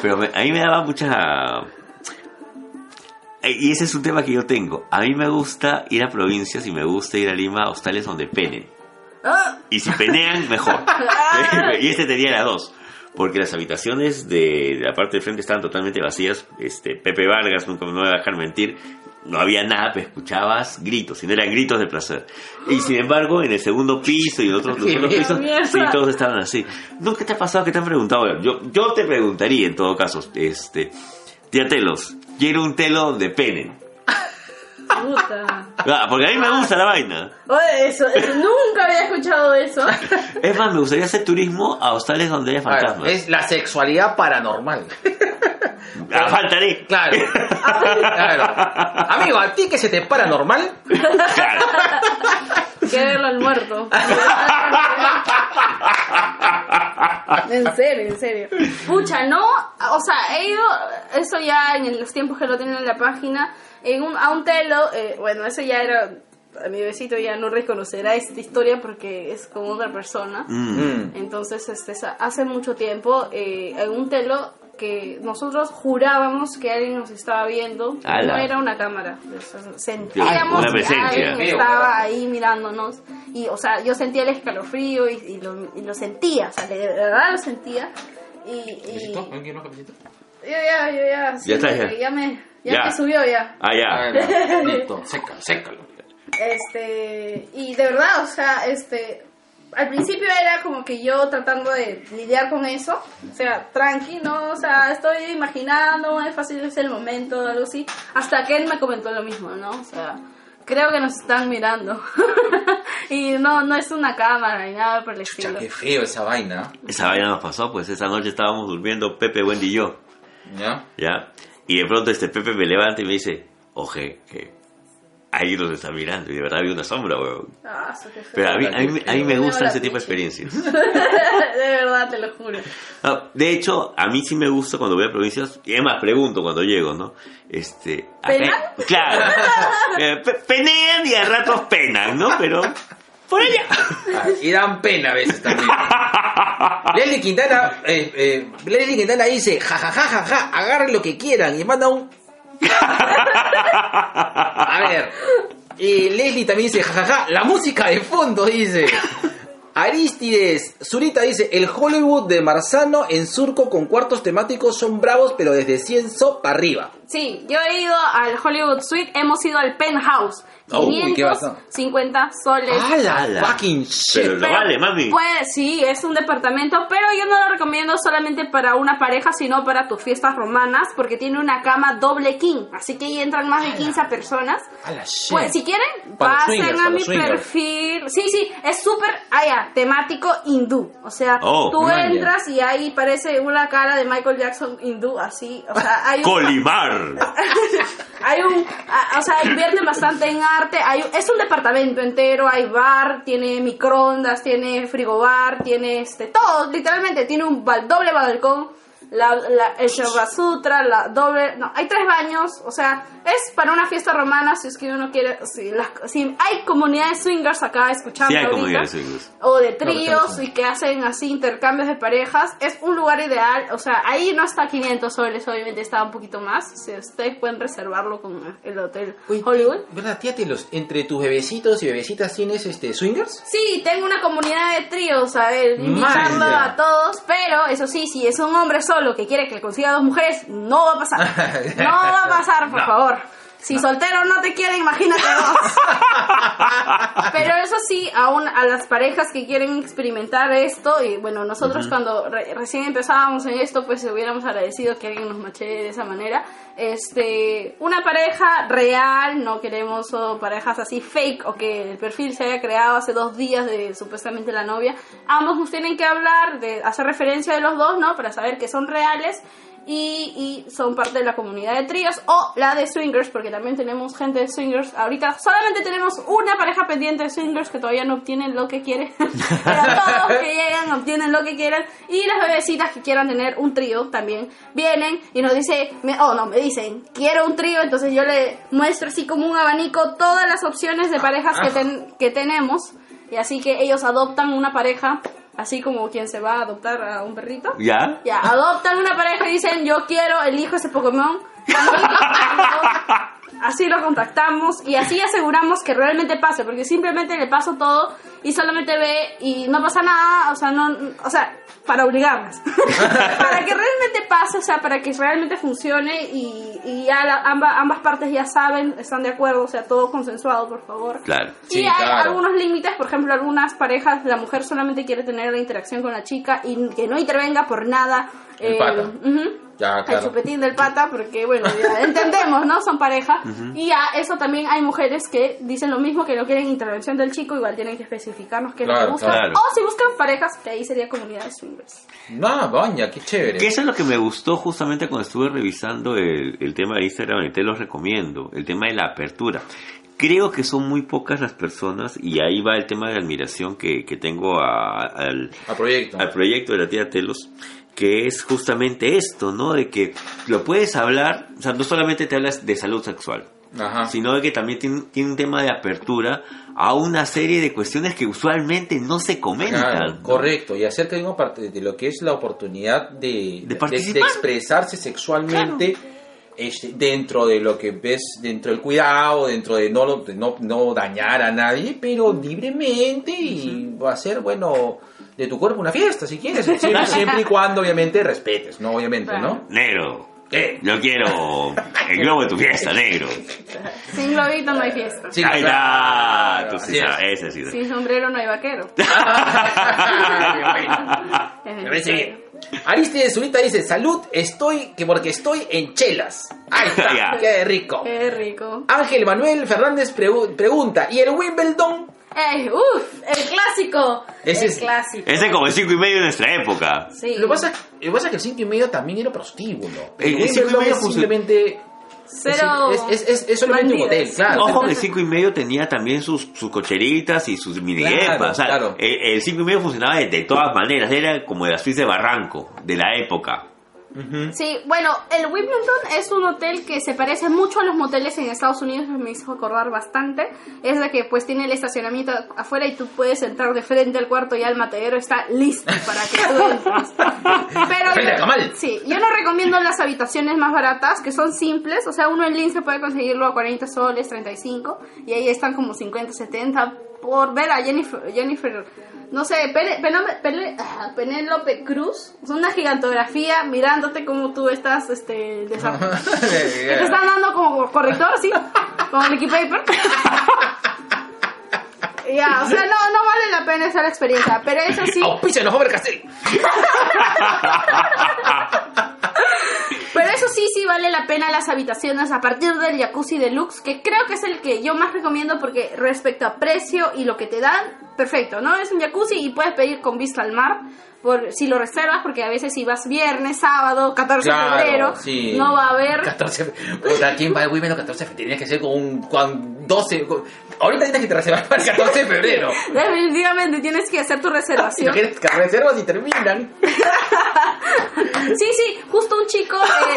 Pero me- a mí me daba mucha... Eh, Y ese es un tema que yo tengo. A mí me gusta ir a provincias y me gusta ir a Lima a hostales donde penen. Ah, Y si penean, mejor. y este tenía las dos. Porque las habitaciones de, la parte de frente estaban totalmente vacías. Este, Pepe Vargas, nunca me voy a dejar mentir, no había nada, pero escuchabas gritos, y no eran gritos de placer. Y sin embargo, en el segundo piso y en otros, los Qué otros pisos, sí, todos estaban así. ¿No qué te ha pasado? ¿Qué te han preguntado? Yo, yo te preguntaría en todo caso, este, tía Telos, quiero un telo de pene. puta. Ah, porque a mí me gusta la vaina. Oye, eso, eso, nunca había escuchado eso. Es más, me gustaría hacer turismo a hostales donde haya fantasmas. es la sexualidad paranormal. Ah, faltaré. Claro. claro. Amigo, ¿a ti que se te paranormal? Claro. Que verlo al muerto. En serio, en serio. Pucha, no, o sea, he ido, eso ya en los tiempos que lo tienen en la página, en un, a un telo, eh, bueno, eso ya era, a mi besito ya no reconocerá esta historia porque es con otra persona. Mm. Mm. Entonces, este, hace mucho tiempo, eh, en un telo que nosotros jurábamos que alguien nos estaba viendo, Ala. no era una cámara, sentíamos Una que alguien estaba ahí mirándonos y, o sea, yo sentía el escalofrío y, y lo, y lo sentía, o sea, de verdad lo sentía y, y yo ya, yo ya, sí, Ya está, ya. ya me, ya, Ya. me subió ya. Ah, ya. Listo, sécalo, sécalo. Este, y de verdad, o sea, este, al principio era como que yo tratando de lidiar con eso, o sea, tranqui, ¿no? O sea, estoy imaginando, es fácil, es el momento, algo así, hasta que él me comentó lo mismo, ¿no? O sea, creo que nos están mirando. y no, no es una cámara ni nada por el Chucha, estilo. qué feo esa vaina. Esa vaina nos pasó, pues esa noche estábamos durmiendo Pepe, Wendy y yo, ¿Ya? ¿ya? Y de pronto este Pepe me levanta y me dice, oje, que ahí nos está mirando. Y de verdad había una sombra, weón. Ah, eso qué feo. Pero a mí, a mí, a mí me gustan ese tipo de experiencias. de verdad, te lo juro. De hecho, a mí sí me gusta cuando voy a provincias, y además pregunto cuando llego, ¿no? Este, acá- ¿Penan? Claro. Eh, pe- penean y a ratos penan, ¿no? Pero por allá. Ah, Y dan pena a veces también. Leslie Quintana, eh, eh, Leslie Quintana dice, jajajajaja, ja, ja, ja, agarren lo que quieran y manda un... A ver, y Leslie también dice, jajaja, la música de fondo dice. Aristides, Zurita dice, el Hollywood de Marzano en surco con cuartos temáticos son bravos pero desde cienzo para arriba. Sí, yo he ido al Hollywood Suite, hemos ido al Penthouse. Bacán. 550 soles. ¡Ah, la Ala. fucking shit! Pero lo vale, mami. Pues sí, es un departamento, pero yo no lo recomiendo solamente para una pareja, sino para tus fiestas romanas, porque tiene una cama doble king, así que ahí entran más de 15 personas. ¡A la shit! Pues si quieren, Para pasen swingers, a mi perfil. Sí, sí, es súper, temático hindú. O sea, Oh, tú entras y ahí parece una cara de Michael Jackson hindú, así. O sea, hay un, Hay un, o sea, invierten bastante en arte. Hay, es un departamento entero, hay bar, tiene microondas, tiene frigobar, tiene este, todo, literalmente, tiene un doble balcón, la, la, el Shiva Sutra, la doble, no, hay tres baños, o sea, es para una fiesta romana si es que uno quiere, si, las- si hay comunidades swingers acá escuchando Sí hay ahorita, comunidades swingers. o de tríos estamos- y que hacen así intercambios de parejas, es un lugar ideal. O sea, ahí no está 500 soles, obviamente está un poquito más. Si ustedes pueden reservarlo con el hotel Uy, Hollywood. ¿Verdad, tía? los- entre tus bebecitos y bebecitas tienes este swingers? Sí, tengo una comunidad de tríos, a ver, invitando a todos, pero eso sí, si es un hombre solo que quiere que le consiga dos mujeres, no va a pasar. No va a pasar, por No. favor. Si soltero no te quiere, imagínate dos. Pero eso sí, aún a las parejas que quieren experimentar esto, y bueno, nosotros cuando re- recién empezábamos en esto, pues hubiéramos agradecido que alguien nos mache de esa manera. Este, una pareja real, no queremos oh, parejas así fake o que el perfil se haya creado hace dos días de supuestamente la novia. Ambos nos tienen que hablar, de hacer referencia de los dos, ¿no? Para saber que son reales y, y son parte de la comunidad de tríos o la de swingers, porque también tenemos gente de swingers. Ahorita solamente tenemos una pareja pendiente de swingers que todavía no obtienen lo que quieren, pero todos que llegan obtienen lo que quieren y las bebecitas que quieran tener un trío también vienen y nos dice, me, oh no, me dicen, quiero un trío, entonces yo le muestro así como un abanico todas las opciones de parejas que, ten- que tenemos y así que ellos adoptan una pareja. Así como quien se va a adoptar a un perrito. ¿Ya? Ya, adoptan una pareja y dicen, yo quiero, elijo ese Pokémon. así lo contactamos y así aseguramos que realmente pase, porque simplemente le paso todo y solamente ve y no pasa nada, o sea, no, o sea, para obligarlas. para que realmente pase, o sea, para que realmente funcione y, y ya la- amba- ambas partes ya saben, están de acuerdo, o sea, todo consensuado, por favor. Claro. Y Sí, hay claro. algunos límites, por ejemplo, algunas parejas, la mujer solamente quiere tener la interacción con la chica y que no intervenga por nada. El pata. ujú, Ya, El chupetín del pata, porque bueno, ya entendemos, ¿no? Son pareja. Y ya eso también hay mujeres que dicen lo mismo, que no quieren intervención del chico, igual tienen que especificarnos qué es lo Claro, que buscan. claro. O si buscan parejas, que ahí sería comunidad de swingers. Ah, baña, qué chévere. Que eso es lo que me gustó justamente cuando estuve revisando el, el tema de Instagram y te lo recomiendo, el tema de la apertura. Creo que son muy pocas las personas y ahí va el tema de admiración que, que tengo a- al, Al proyecto. al proyecto de la tía Telos, que es justamente esto, ¿no? De que lo puedes hablar, o sea, no solamente te hablas de salud sexual, Ajá. sino de que también tiene, tiene un tema de apertura a una serie de cuestiones que usualmente no se comentan. Claro, ¿no? correcto, y de, una parte de lo que es la oportunidad de, De participar. expresarse sexualmente este, dentro de lo que ves, dentro del cuidado, dentro de no, lo- de no, no dañar a nadie, pero libremente y va a ser, bueno, de tu cuerpo una fiesta, si quieres, siempre, siempre y cuando obviamente respetes, ¿no? Obviamente, ¿no? Negro, ¿Qué? yo quiero el globo de tu fiesta, negro. Sin globito no hay fiesta. Sí, Ahí está, claro, tú así sí es. sabes, ese sí. Sin sombrero no hay vaquero. Me parece bien. Aristides Zurita dice, salud, estoy, que porque estoy en chelas. Ahí está, Ya. qué rico. Qué rico. Ángel Manuel Fernández pregu- pregunta, ¿y el Wimbledon? ¡Ey! ¡Uf! ¡El clásico! Ese el es- clásico. Ese es como el 5 y medio de nuestra época. Sí. Lo que pasa, lo que pasa es que el 5 y medio también era prostíbulo. El- el El cinco y Wimbledon medio es simplemente... Cero. Es, es, es, es solamente un hotel, claro. Ojo, el 5 y medio tenía también sus, sus cocheritas y sus mini Claro, o sea, claro. el 5 y medio funcionaba de, de todas maneras. Era como de la Suiza de Barranco, de la época. Sí, bueno, el Wimbledon es un hotel que se parece mucho a los moteles en Estados Unidos, me hizo acordar bastante. Es de que pues tiene el estacionamiento afuera y tú puedes entrar de frente al cuarto y el matadero está listo para que tú entres. Pero. Sí, yo no recomiendo las habitaciones más baratas, que son simples, o sea, uno en Lince puede conseguirlo a 40 soles, 35, y ahí están como 50, 70 por ver a Jennifer, Jennifer no sé, ah, Penélope Cruz, es una gigantografía mirándote como tú estás, este, te están dando como corrector, así, como Licky Paper. Ya, o sea, no, no vale la pena esa experiencia, pero eso sí, Auspícianos, Faber Castell. Pero eso sí, sí vale la pena las habitaciones a partir del jacuzzi deluxe, que creo que es el que yo más recomiendo porque respecto a precio y lo que te dan, perfecto, ¿no? Es un jacuzzi y puedes pedir con vista al mar, por si lo reservas, porque a veces si vas viernes, sábado, 14 de Claro, febrero, sí. no va a haber... 14, puta, ¿quién va al Wimbledon 14 de febrero? Tenía que ser con un con 12. con- ahorita tienes que te reservar para el 14 de febrero. Definitivamente tienes que hacer tu reservación. Quieres que reservas y terminan. Sí, sí, justo un chico eh,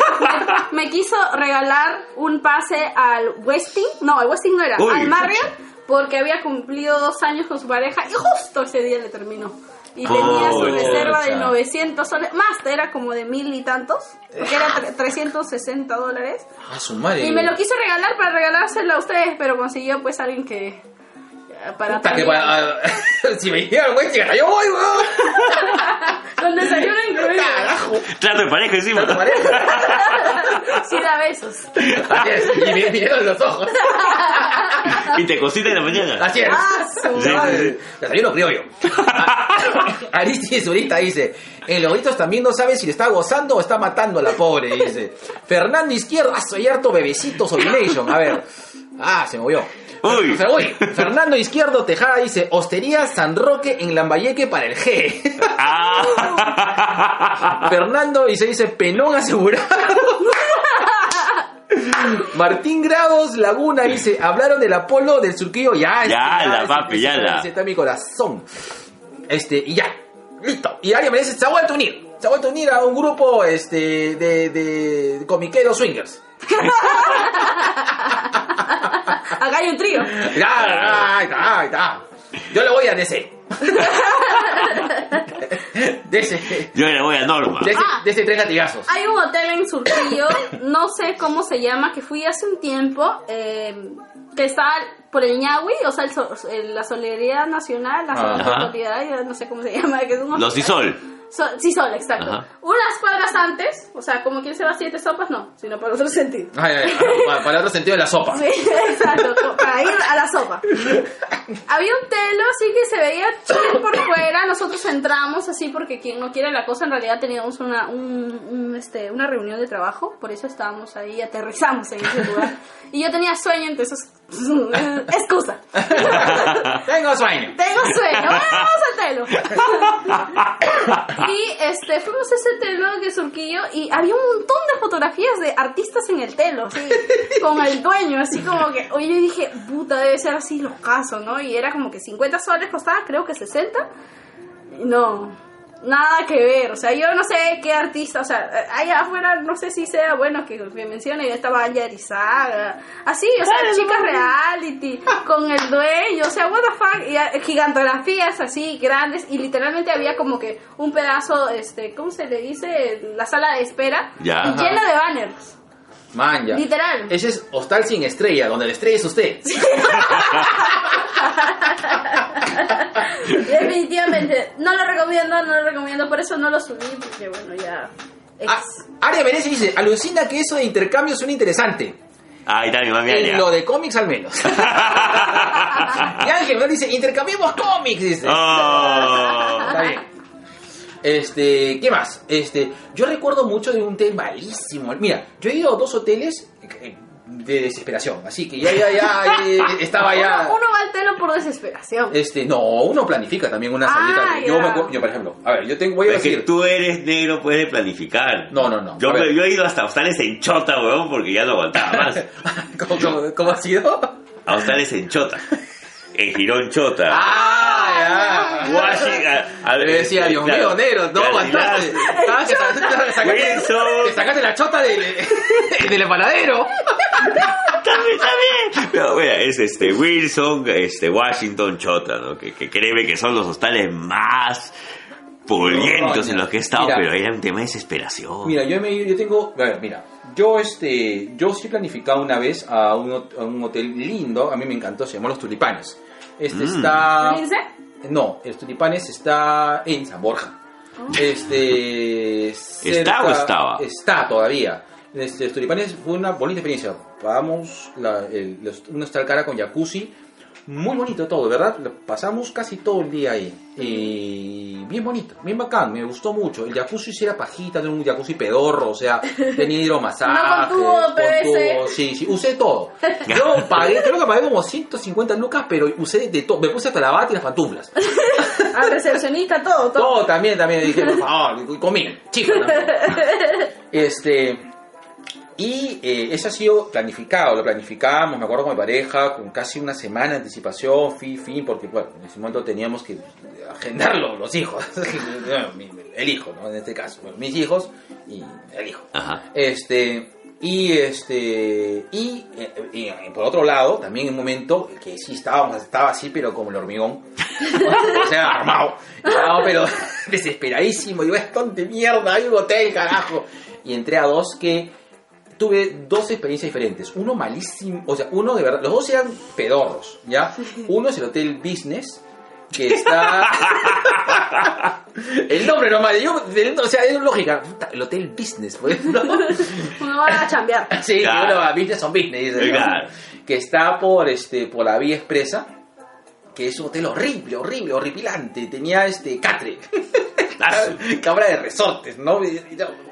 me, me quiso regalar un pase al Westing, no, al Westing no era, Uy. al Marriott, porque había cumplido dos años con su pareja y justo ese día le terminó. Y tenía su reserva de 900 soles, más, era como de mil y tantos, porque era tre- 360 dólares. A su madre. Y me lo quiso regalar para regalárselo a ustedes, pero consiguió pues alguien que... eh, Para Puta, que ah, si me dijeron, güey, yo voy, weón. Con desayuno incluido. Carajo. Trato de pareja encima. ¿Te parece? Sí da besos. Así es, y me miraron los ojos. y te cosita en la mañana. Así es. Ah, su Sí, madre. Desayuno criollo. Aristides ahorita dice, el Loritos también no sabe si le está gozando o está matando a la pobre, dice. Fernando Izquierdo, ah, soy harto bebecito Solination. A ver. Ah, se movió. Uy. Uy. Fernando Izquierdo Tejada dice, Hostería San Roque en Lambayeque para el G. Ah. Fernando y se dice penón asegurado. Martín Grados Laguna dice, hablaron del Apolo del Surquillo, ya, este, Ya la, ese- papi, ese- ya la. está mi corazón. Este, y ya, listo. Y alguien me dice, se ha vuelto a unir. Se ha vuelto a unir a un grupo este de, de comiqueros swingers. Acá hay un trío. Ya, está, ahí está. Yo le voy a DC. De ese, Yo le voy a Norma. de ese, Ah. de ese tres latigazos. Hay un hotel en Surquillo, no sé cómo se llama, que fui hace un tiempo, eh, que está por el Ñahui, o sea, el so- el- la Solidaridad Nacional, la Ajá. Solidaridad, no sé cómo se llama, que es un Los Isol. So- sí, sol, exacto. Ajá. Unas cuadras antes, o sea, como quien se va a siete sopas, no, sino por otro sentido. Ay, ay, para, para el otro sentido de la sopa. Sí, exacto, para ir a la sopa. Había un telo así que se veía chill por fuera, nosotros entramos así porque quien no quiere la cosa, en realidad teníamos una, un, un, este, una reunión de trabajo, por eso estábamos ahí, aterrizamos en ese lugar. Y yo tenía sueño, entonces, excusa. Tengo sueño. Tengo sueño, vamos al telo. y este, fuimos a ese telo de Surquillo y había un montón de fotografías de artistas en el telo, así, con el dueño, así como que, oye, yo dije, puta, debe ser así los casos, ¿no? Y era como que 50 soles costaba, creo que 60. Y No, nada que ver, o sea, yo no sé qué artista, o sea, allá afuera no sé si sea bueno que me mencione, ya estaba Anya Arizaga, así, o sea, chicas reality, con el dueño, o sea, what the fuck, y eh, gigantografías así grandes, y literalmente había como que un pedazo, este, ¿cómo se le dice? La sala de espera, Ya. y llena de banners, Man, ya. literal. Ese es Hostal sin estrella, donde la estrella es usted. Definitivamente, no lo recomiendo, no lo recomiendo, por eso no lo subí, porque bueno, ya... Ah. Aria Menezes dice, alucina que eso de intercambio suena interesante. Ahí está mi mami En lo de cómics al menos. y Ángel ¿no? dice, intercambiemos cómics, dice. Oh. Está bien. Este, ¿qué más? Este, yo recuerdo mucho de un hotel malísimo. Mira, yo he ido a dos hoteles eh, de desesperación, así que ya, ya, ya, eh, estaba ya... Uno, uno va al telo por desesperación. Este, no, uno planifica también una salida. Ah, yo, ya. me acuerdo- yo, por ejemplo, a ver, yo tengo, voy a Es que decir... tú eres negro, puedes planificar. No, no, no. Yo, me- yo he ido hasta hostales en Chota, weón, porque ya no aguantaba más. ¿Cómo, cómo, cómo ha sido? A hostales en Chota. En Girón Chota. Ah, ya. Washington. a- a- Le decía, Dios claro. mío, negro, no sacaste, Wilson. te sacaste la chota del, del empanadero. También, también. Pero, bueno, es este Wilson, este Washington, Chota, ¿no? Que, que créeme que son los hostales más pulientos No, en los que he estado, mira. pero era un tema de desesperación. Mira, yo, me, yo tengo, a ver, mira, yo este, yo sí he planificado una vez a un, hot- a un hotel lindo, a mí me encantó, se llamó Los Tulipanes. Este Mm. está... ¿Lince? No, Los Tulipanes está en San Borja. Este... ¿Está o estaba? Está todavía. Este, los Tulipanes fue una bonita experiencia. Pagamos la, el, los- un hostal cara con jacuzzi. Muy bonito todo, ¿verdad? Pasamos casi todo el día ahí. Y bien bonito, bien bacán, me gustó mucho. El jacuzzi sí era pajita, era un jacuzzi pedorro, o sea, tenía hidromasaje. No con tubo PVC. Sí, sí, usé todo. Yo pagué, creo que pagué como 150 lucas, pero usé de todo. Me puse hasta la bata y las pantuflas. Al recepcionista, todo, todo. Todo también, también dije, por favor, comí, chico. Este, y eh, eso ha sido planificado, lo planificamos, me acuerdo con mi pareja, con casi una semana de anticipación, fin, fin, porque bueno, en ese momento teníamos que agendarlo, los hijos, el hijo, ¿no? En este caso, bueno, mis hijos y el hijo. Ajá. Este, y este, y, eh, y, eh, por otro lado, también en un momento que sí estábamos, estaba así, pero como el hormigón, o sea, armado, estaba pero desesperadísimo, digo, esto de mierda, hay un hotel, carajo. Y entré a dos que tuve dos experiencias diferentes. Uno malísimo, o sea, uno de verdad, los dos eran pedorros, ¿ya? Uno es el Hotel Business, que está... el nombre nomás, yo, o sea, es lógica, el Hotel Business, pues, ¿no? Uno va a chambear. Sí, Claro. uno va, business on business. Claro. que está por este por la vía expresa, que es un hotel horrible, horrible, horripilante, tenía este catre. Cámara de resortes, ¿no?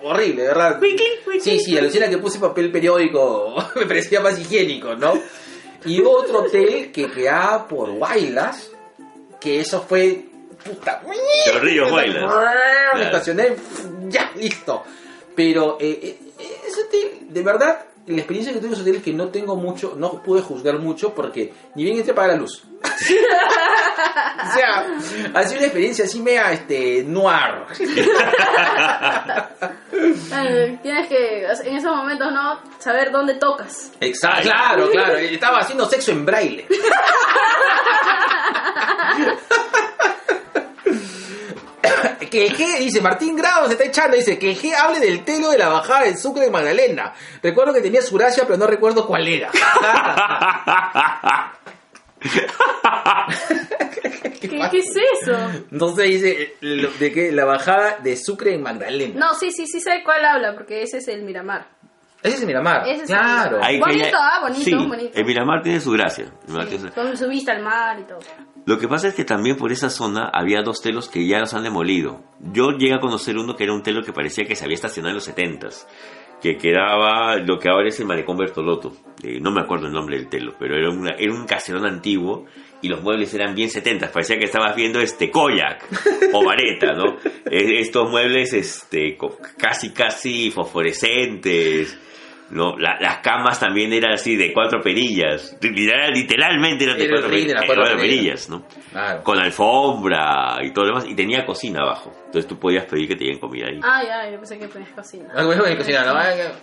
Horrible, ¿verdad? Sí, sí, alucina que puse papel periódico, me parecía más higiénico, ¿no? Y otro hotel que quedaba por Guaylas, que eso fue puta. Chorrillos Guaylas. Me estacioné, ya, listo. Pero eh, eh, ese hotel, de verdad, la experiencia que tuve en ese hotel es que no tengo mucho, no pude juzgar mucho porque ni bien entré a pagar la luz. o sea, ha sido una experiencia así mea este, noir. Tienes que, en esos momentos, ¿no? Saber dónde tocas. Exacto, claro, claro. Estaba haciendo sexo en braille. que el G, dice Martín Grado se está echando, dice que el G hable del telo de la bajada del Sucre de Magdalena. Recuerdo que tenía su gracia, pero no recuerdo cuál era. ¿Qué, qué es eso? Entonces dice lo- de que la bajada de Sucre en Magdalena. No, sí, sí, sí sé cuál habla, porque ese es el Miramar. Ese es el Miramar. Ese es el claro. Miramar. Bonito, ah, bonito, sí, bonito. El Miramar tiene su gracia. Con su vista al mar y todo. Lo que pasa es que también por esa zona había dos telos que ya los han demolido. Yo llegué a conocer uno que era un telo que parecía que se había estacionado en los 70s, que quedaba lo que ahora es el Malecón Bertolotto. Eh, no me acuerdo el nombre del telo, pero era, una- era un caserón antiguo y los muebles eran bien 70s. Parecía que estabas viendo este Koyak o Vareta, ¿no? Estos muebles este, casi, casi fosforescentes. No, La- las camas también eran así de cuatro perillas. Literal- Literalmente eran de Era el cuatro, de cuatro cuatro perillas. perillas, ¿no? Claro. con alfombra y todo lo demás, y tenía cocina abajo. Entonces tú podías pedir que te dieran comida ahí. Ah, ya, yo pensé que ponías cocina. Ah, cocina, ¿no?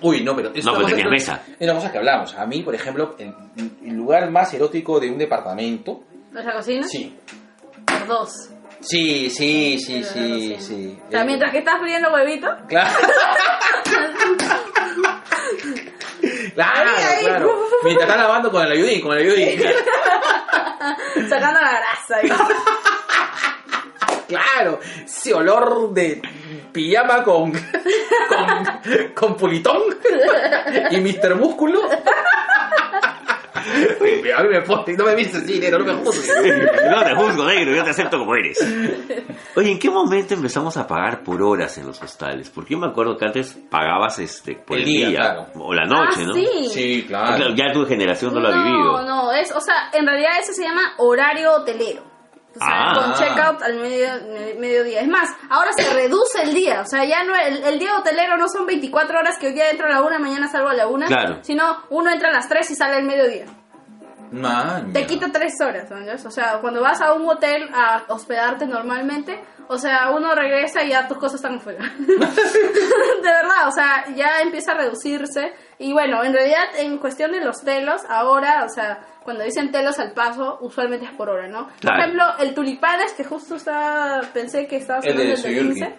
Uy, no, pero... es No, pero tenías que- mesa. Es una cosa que hablamos. A mí, por ejemplo, en el lugar más erótico de un departamento... ¿Nuestra cocina? Sí. Por dos. Sí, sí, sí, sí, Sí. sí. O sea, mientras que estás friendo huevito, Claro. claro, Ahí, ahí. claro. Mientras están lavando con el ayudín, con el ayudín. sacando la grasa. Claro, ese olor de pijama con, con, con pulitón y Mr. Músculo. Uy, A mí me pone, no me viste así, negro, no me juzgues. no te juzgo, negro, yo te acepto como eres. Oye, ¿en qué momento empezamos a pagar por horas en los hostales? Porque yo me acuerdo que antes pagabas este por el, El día, día, claro. o la noche, ah, ¿no? sí. Sí, Claro, claro. Ya tu generación no, lo ha vivido. No, no, es, o sea, en realidad eso se llama horario hotelero. O sea, Ah. con checkout al medio, me- mediodía. Es más, ahora se reduce el día. O sea, ya no el, el día hotelero no son 24 horas que hoy día entro a la una, mañana salgo a la una. Claro. Sino uno entra a las 3 y sale al mediodía. Man, Te quita 3 horas, ¿no? O sea, cuando vas a un hotel a hospedarte normalmente, o sea, uno regresa y ya tus cosas están afuera. de verdad, o sea, ya empieza a reducirse. Y bueno, en realidad, en cuestión de los telos, ahora, o sea, cuando dicen telos al paso, usualmente es por hora, ¿no? Por ejemplo, el tulipanes, que justo estaba, pensé que estaba El de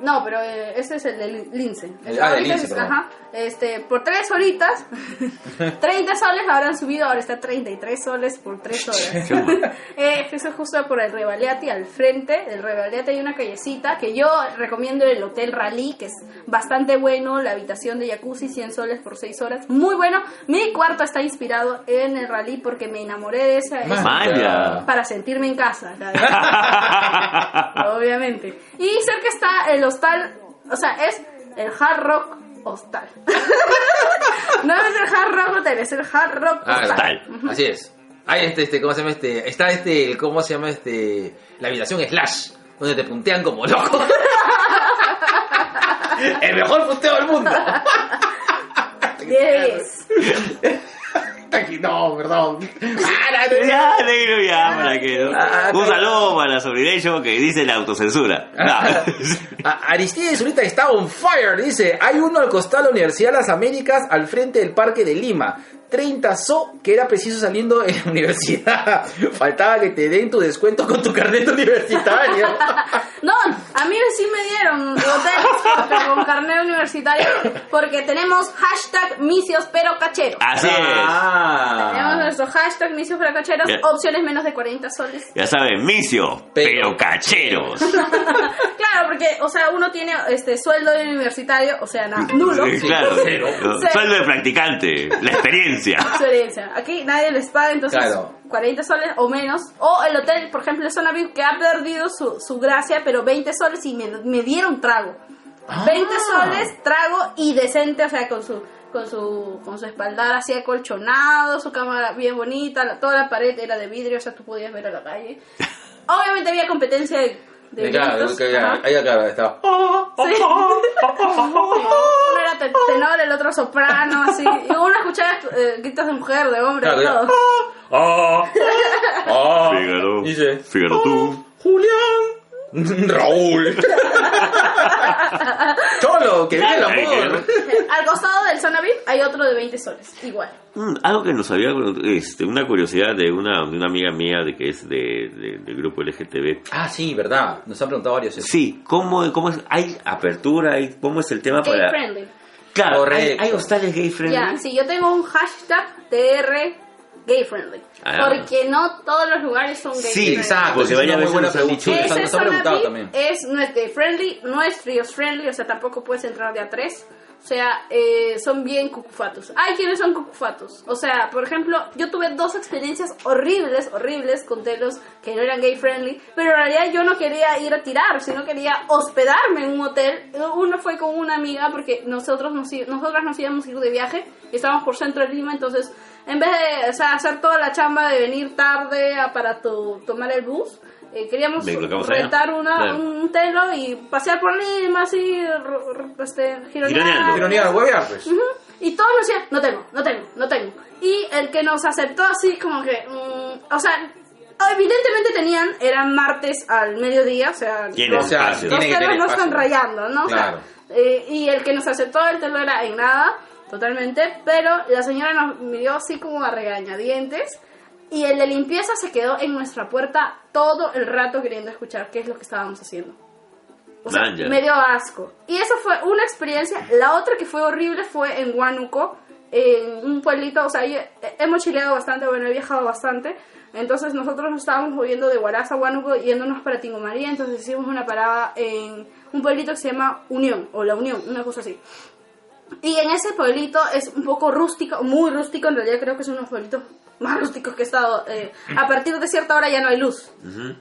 No, pero eh, ese es el de Lin- lince. El- ah, ahorita lince, es- perdón. ajá, este, por 3 horitas, 30 soles habrán subido, ahora está 33 soles por 3 horas. eh, eso es justo por el Revaliati al frente. Del Revaliati hay una callecita que yo recomiendo el Hotel Rally, que es bastante bueno. La habitación de jacuzzi, 100 soles por 6 horas. Muy bueno. Mi cuarto está inspirado en el Rally porque me enamoré de esa. esa- para sentirme en casa, la verdad. obviamente. Y cerca está el hostal, o sea, es el Hard Rock Hostal. no es el Hard Rock Hotel, es el Hard Rock Ah, Hostal. Así es. Hay este, este, ¿cómo se llama este? Está este, ¿cómo se llama este? La habitación Slash, donde te puntean como loco. El mejor punteo del mundo. Yes. No, perdón. Ah, Ya, negro, ya, para que. Ah, Un saludo para la sobrination que dice la autocensura. Ah. No. Aristides ahorita está on fire, dice, hay uno al costado de la Universidad de las Américas al frente del Parque de Lima. 30 so que era preciso saliendo de la universidad. Faltaba que te den tu descuento con tu carnet universitario. No, a mí sí me dieron hotel pero con carnet universitario porque tenemos hashtag misios pero cacheros. Así es. Tenemos Ah. nuestro hashtag misios pero cacheros, Ya. opciones menos de 40 soles. Ya saben, micio, Pero- pero cacheros. Claro, porque, o sea, uno tiene este sueldo de universitario, o sea, na- nulo. Sí, claro. Cero. No, Sí. Sueldo de practicante, la experiencia. Aquí nadie les paga, entonces Claro. 40 soles o menos. O el hotel, por ejemplo, Zona VIP, que ha perdido su, su gracia, pero 20 soles y me, me dieron trago. Ah. 20 soles, trago y decente, o sea, con su con su con su espaldar así acolchonado, su cámara bien bonita, la- toda la pared era de vidrio, o sea, tú podías ver a la calle. Obviamente había competencia de, de Claro, gritos, que ya- ajá. ahí acá estaba. Sí. Uno era te- tenor, el otro soprano, así. Y uno escuchaba eh, gritos de mujer, de hombre, Claro, de todo. Ah, ah, Fígaro. Dice, Fígaro tú. Julián, Raúl. Cholo, que vive el amor. Al costado del Zona VIP hay otro de 20 soles, igual. Mm, algo que nos había, este, una curiosidad de una, de una amiga mía de que es de, de- del grupo LGTB. Ah, sí, verdad. Nos han preguntado varios eso. Sí, ¿cómo, cómo es? ¿Hay apertura? ¿Hay, ¿Cómo es el tema Gay para...? friendly. Claro, ¿hay, Correcto. hay hostales gay friendly? Ya, sí, yo tengo un hashtag TR gay friendly. Ah. Porque no todos los lugares son gay Sí, friendly. Exacto, Porque esa es varias una muy veces buena pregunta. han zona preguntado VIP también. es, no es gay friendly, no es trios friendly, o sea, tampoco puedes entrar de a tres. O sea, eh, son bien cucufatos. Hay quienes son cucufatos. O sea, por ejemplo, yo tuve dos experiencias horribles, horribles con telos que no eran gay friendly, pero en realidad yo no quería ir a tirar, sino quería hospedarme en un hotel. Uno fue con una amiga porque nosotros nos, nosotras nos íbamos a ir de viaje estábamos por centro de Lima, entonces en vez de o sea, hacer toda la chamba de venir tarde para tu- tomar el bus, eh, queríamos rentar una, Claro. un telo y pasear por Lima, así, r- r- este, gironear. Gironeando. Ironía, huevear, pues. Ujú. Y todos nos decían, no tengo, no tengo, no tengo. Y el que nos aceptó así como que, mm, o sea, evidentemente tenían, eran martes al mediodía, o sea, Tiene los, O sea, telos no están rayando, ¿no? O sea, Claro. eh, y el que nos aceptó el telo era en nada, totalmente, pero la señora nos miró así como a regañadientes. Y el de limpieza se quedó en nuestra puerta todo el rato queriendo escuchar qué es lo que estábamos haciendo. O sea, me dio asco. Y eso fue una experiencia. La otra que fue horrible fue en Huánuco, en un pueblito. O sea, yo- hemos chileado bastante, bueno, he viajado bastante. Entonces nosotros nos estábamos moviendo de Huaraz a Huánuco yéndonos para Tingomaría. Entonces hicimos una parada en un pueblito que se llama Unión, o La Unión, una cosa así. Y en ese pueblito es un poco rústico, muy rústico, en realidad creo que es uno de los pueblitos más rústicos que he estado. eh, a partir de cierta hora ya no hay luz.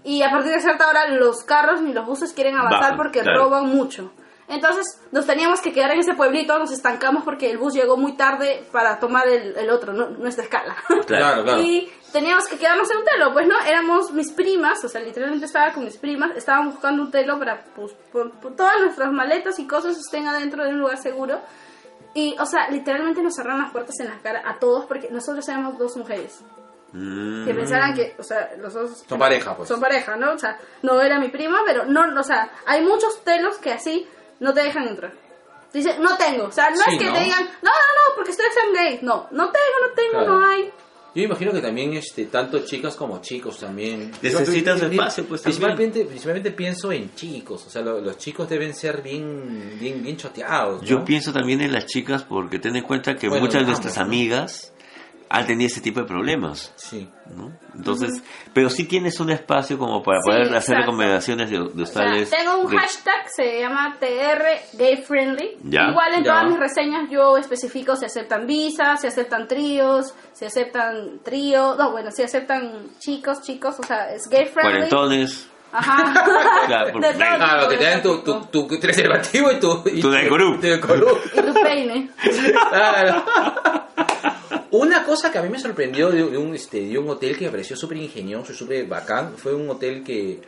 Y a partir de cierta hora los carros ni los buses quieren avanzar porque claro. roban mucho. Entonces nos teníamos que quedar en ese pueblito, nos estancamos porque el bus llegó muy tarde para tomar el, el otro, no- nuestra escala. Claro, claro. Y teníamos que quedarnos en un telo, pues no, éramos mis primas, o sea, literalmente estaba con mis primas, estábamos buscando un telo para pues, por- por todas nuestras maletas y cosas estén adentro de un lugar seguro. Y, o sea, literalmente nos cerraron las puertas en la cara a todos porque nosotros éramos dos mujeres. Mm, Que pensaran que, o sea, los dos... Son pareja, pues. Son pareja, ¿no? O sea, no era mi prima, pero no, o sea, hay muchos telos que así no te dejan entrar. Dice, no tengo. O sea, no Sí, es que ¿no? te digan, no, no, no, porque ustedes son gay. No, no tengo, no tengo, Claro. no hay. Yo imagino que también este tanto chicas como chicos también. Necesitan su espacio, pues, principalmente principalmente pienso en chicos o sea lo- los chicos deben ser bien bien bien choteados ¿no? Yo pienso también en las chicas porque ten en cuenta que Bueno, muchas de nuestras amigas han tenido ese tipo de problemas. sí ¿no? Entonces, pero sí tienes un espacio como para Sí, poder hacer exacto. recomendaciones de, de O sea, tengo un de- hashtag, se llama TR Gay Friendly. Ya. Igual en Ya. todas mis reseñas yo especifico si aceptan visas, si aceptan tríos, si aceptan tríos, no, bueno, si aceptan chicos, chicos, o sea, es gay friendly. Cuarentones. Ajá. Claro, por- De todo claro tipo que te dan tu, plástico. tu, tu preservativo y tu y Tu Decorú. tu Decorú. Y tu peine. Claro. Una cosa que a mí me sorprendió de, de un, este, de un hotel que me pareció súper ingenioso y súper bacán fue un hotel que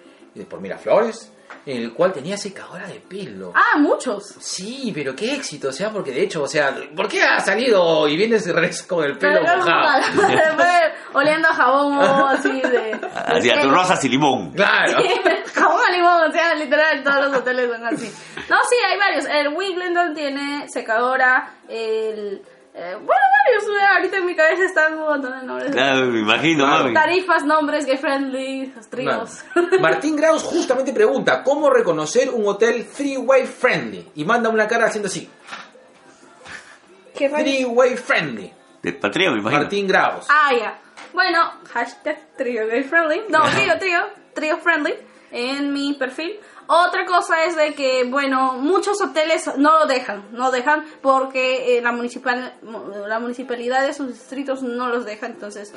por Miraflores, en el cual tenía secadora de pelo. Ah, muchos. Sí, pero qué éxito, o sea, porque de hecho, o sea, ¿por qué has salido y vienes con el pelo Pero mojado? oliendo a jabón o así de... Así, a tus rosas y limón. Claro. jabón a limón, o sea, literal, todos los hoteles son así. No, sí, hay varios. El Wimbledon tiene secadora, el... eh, bueno, varios, ahorita en mi cabeza están un montón de nombres. Claro, me imagino, mami. Tarifas, nombres, gay friendly, los tríos. Martín Graus justamente pregunta, ¿cómo reconocer un hotel three-way friendly? Y manda una cara haciendo así, ¿Qué three-way friendly. De patria, me imagino. Martín Graus. Ah, ya. Bueno, hashtag trío gay friendly. No, trío, trío, trío friendly en mi perfil. Otra cosa es de que, bueno, muchos hoteles no lo dejan, no dejan porque eh, la, municipal, la municipalidad de sus distritos no los deja. Entonces,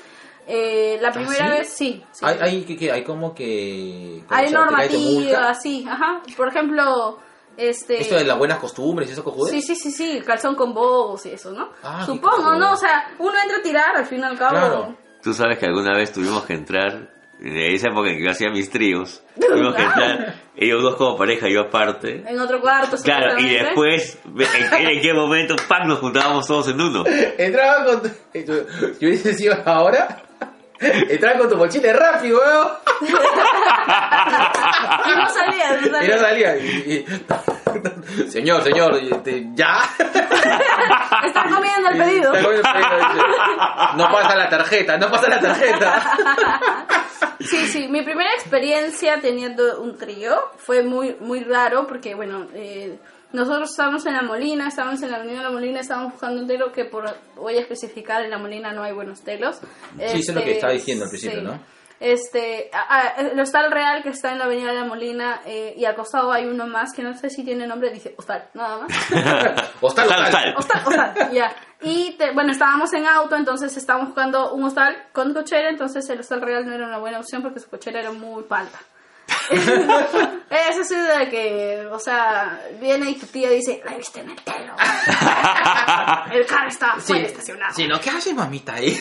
eh, la primera sí? vez sí. sí. Hay, hay, que, que- hay como que... Hay normativa, sí, ajá. Por ejemplo, este... Esto de las buenas costumbres y eso cojudes. Sí, sí, sí, sí, calzón con bobos y eso, ¿no? Ah, Supongo. ¿no? O sea, uno entra a tirar, al fin y al cabo. Claro. Tú sabes que alguna vez tuvimos que entrar, en esa época en que yo hacía mis tríos, tuvimos que entrar, ellos dos como pareja, yo aparte. En otro cuarto, Claro, y después, en, en qué momento, ¡pam! nos juntábamos todos en uno. Entraba con... Yo, yo hubiese sido ahora... Entraba con tu mochila rápido, weón. Y no salía, no Y no salía. salía. Y- y- señor, señor, y este, ¿ya? Están comiendo el pedido. No pasa la tarjeta, no pasa la tarjeta. Sí, sí, mi primera experiencia teniendo un trío fue muy, muy raro porque, bueno, eh, nosotros estábamos en La Molina, estábamos en la Avenida La Molina, estábamos buscando un telo que por, voy a especificar, en La Molina no hay buenos telos. Sí, eso es lo que estaba diciendo al principio, ¿no? Este, a- a- el Hostal Real que está en la Avenida La Molina eh, y al costado hay uno más que no sé si tiene nombre, dice Hostal, nada más. Hostal, Hostal, hostal. Hostal, hostal, ya. Y te- bueno, estábamos en auto, entonces estábamos buscando un hostal con cochera, entonces el hostal real no era una buena opción porque su cochera era muy palta. es así de que, o sea, viene y tu tía dice, la viste en el telo. el carro está Sí, fuera estacionado. sí, ¿no? ¿Qué haces, mamita, ahí?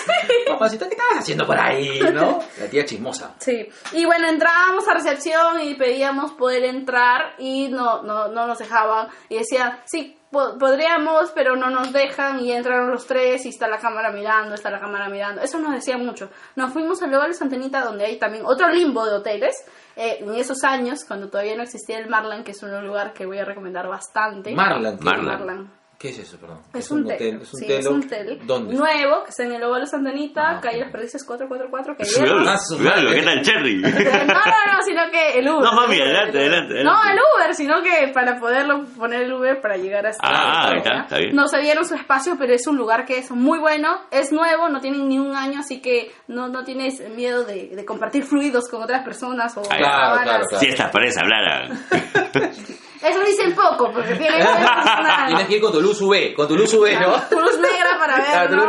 Mamacita, ¿qué estás haciendo por ahí, no? La tía chismosa. Sí, y bueno, entrábamos a recepción y pedíamos poder entrar y no, no, no nos dejaban. Y decían, sí, podríamos, pero no nos dejan. Y entraron los tres y está la cámara mirando, está la cámara mirando. Eso nos decía mucho. Nos fuimos al lugar de Santenita, donde hay también otro limbo de hoteles. Eh, en esos años, cuando todavía no existía el Marlan, que es un lugar que voy a recomendar bastante. Marlan. ¿qué? Marlan. ¿Qué es eso, perdón? Es, un, hotel, Es un sí, telo. es un hotel ¿Dónde? nuevo, que está en el Óvalo Santanita, Ah, calle. Las Perdices 444, que Cuidado, Ah. ¿qué tal Cherry? No, no, no, sino que el Uber. No, mami, el adelante, el adelante, No, el Uber, sino que para poderlo poner el Uber para llegar hasta. Ah, hasta está, está bien. No se dieron su espacio, pero es un lugar que es muy bueno, es nuevo, no tienen ni un año, así que no, no tienes miedo de, de compartir fluidos con otras personas o Claro, claro, claro. Si estas paredes hablaran. Eso dicen poco, porque tienen una- Tienes que ir con tu luz UV, con tu luz UV, ¿no? tu luz negra para ver ¿no?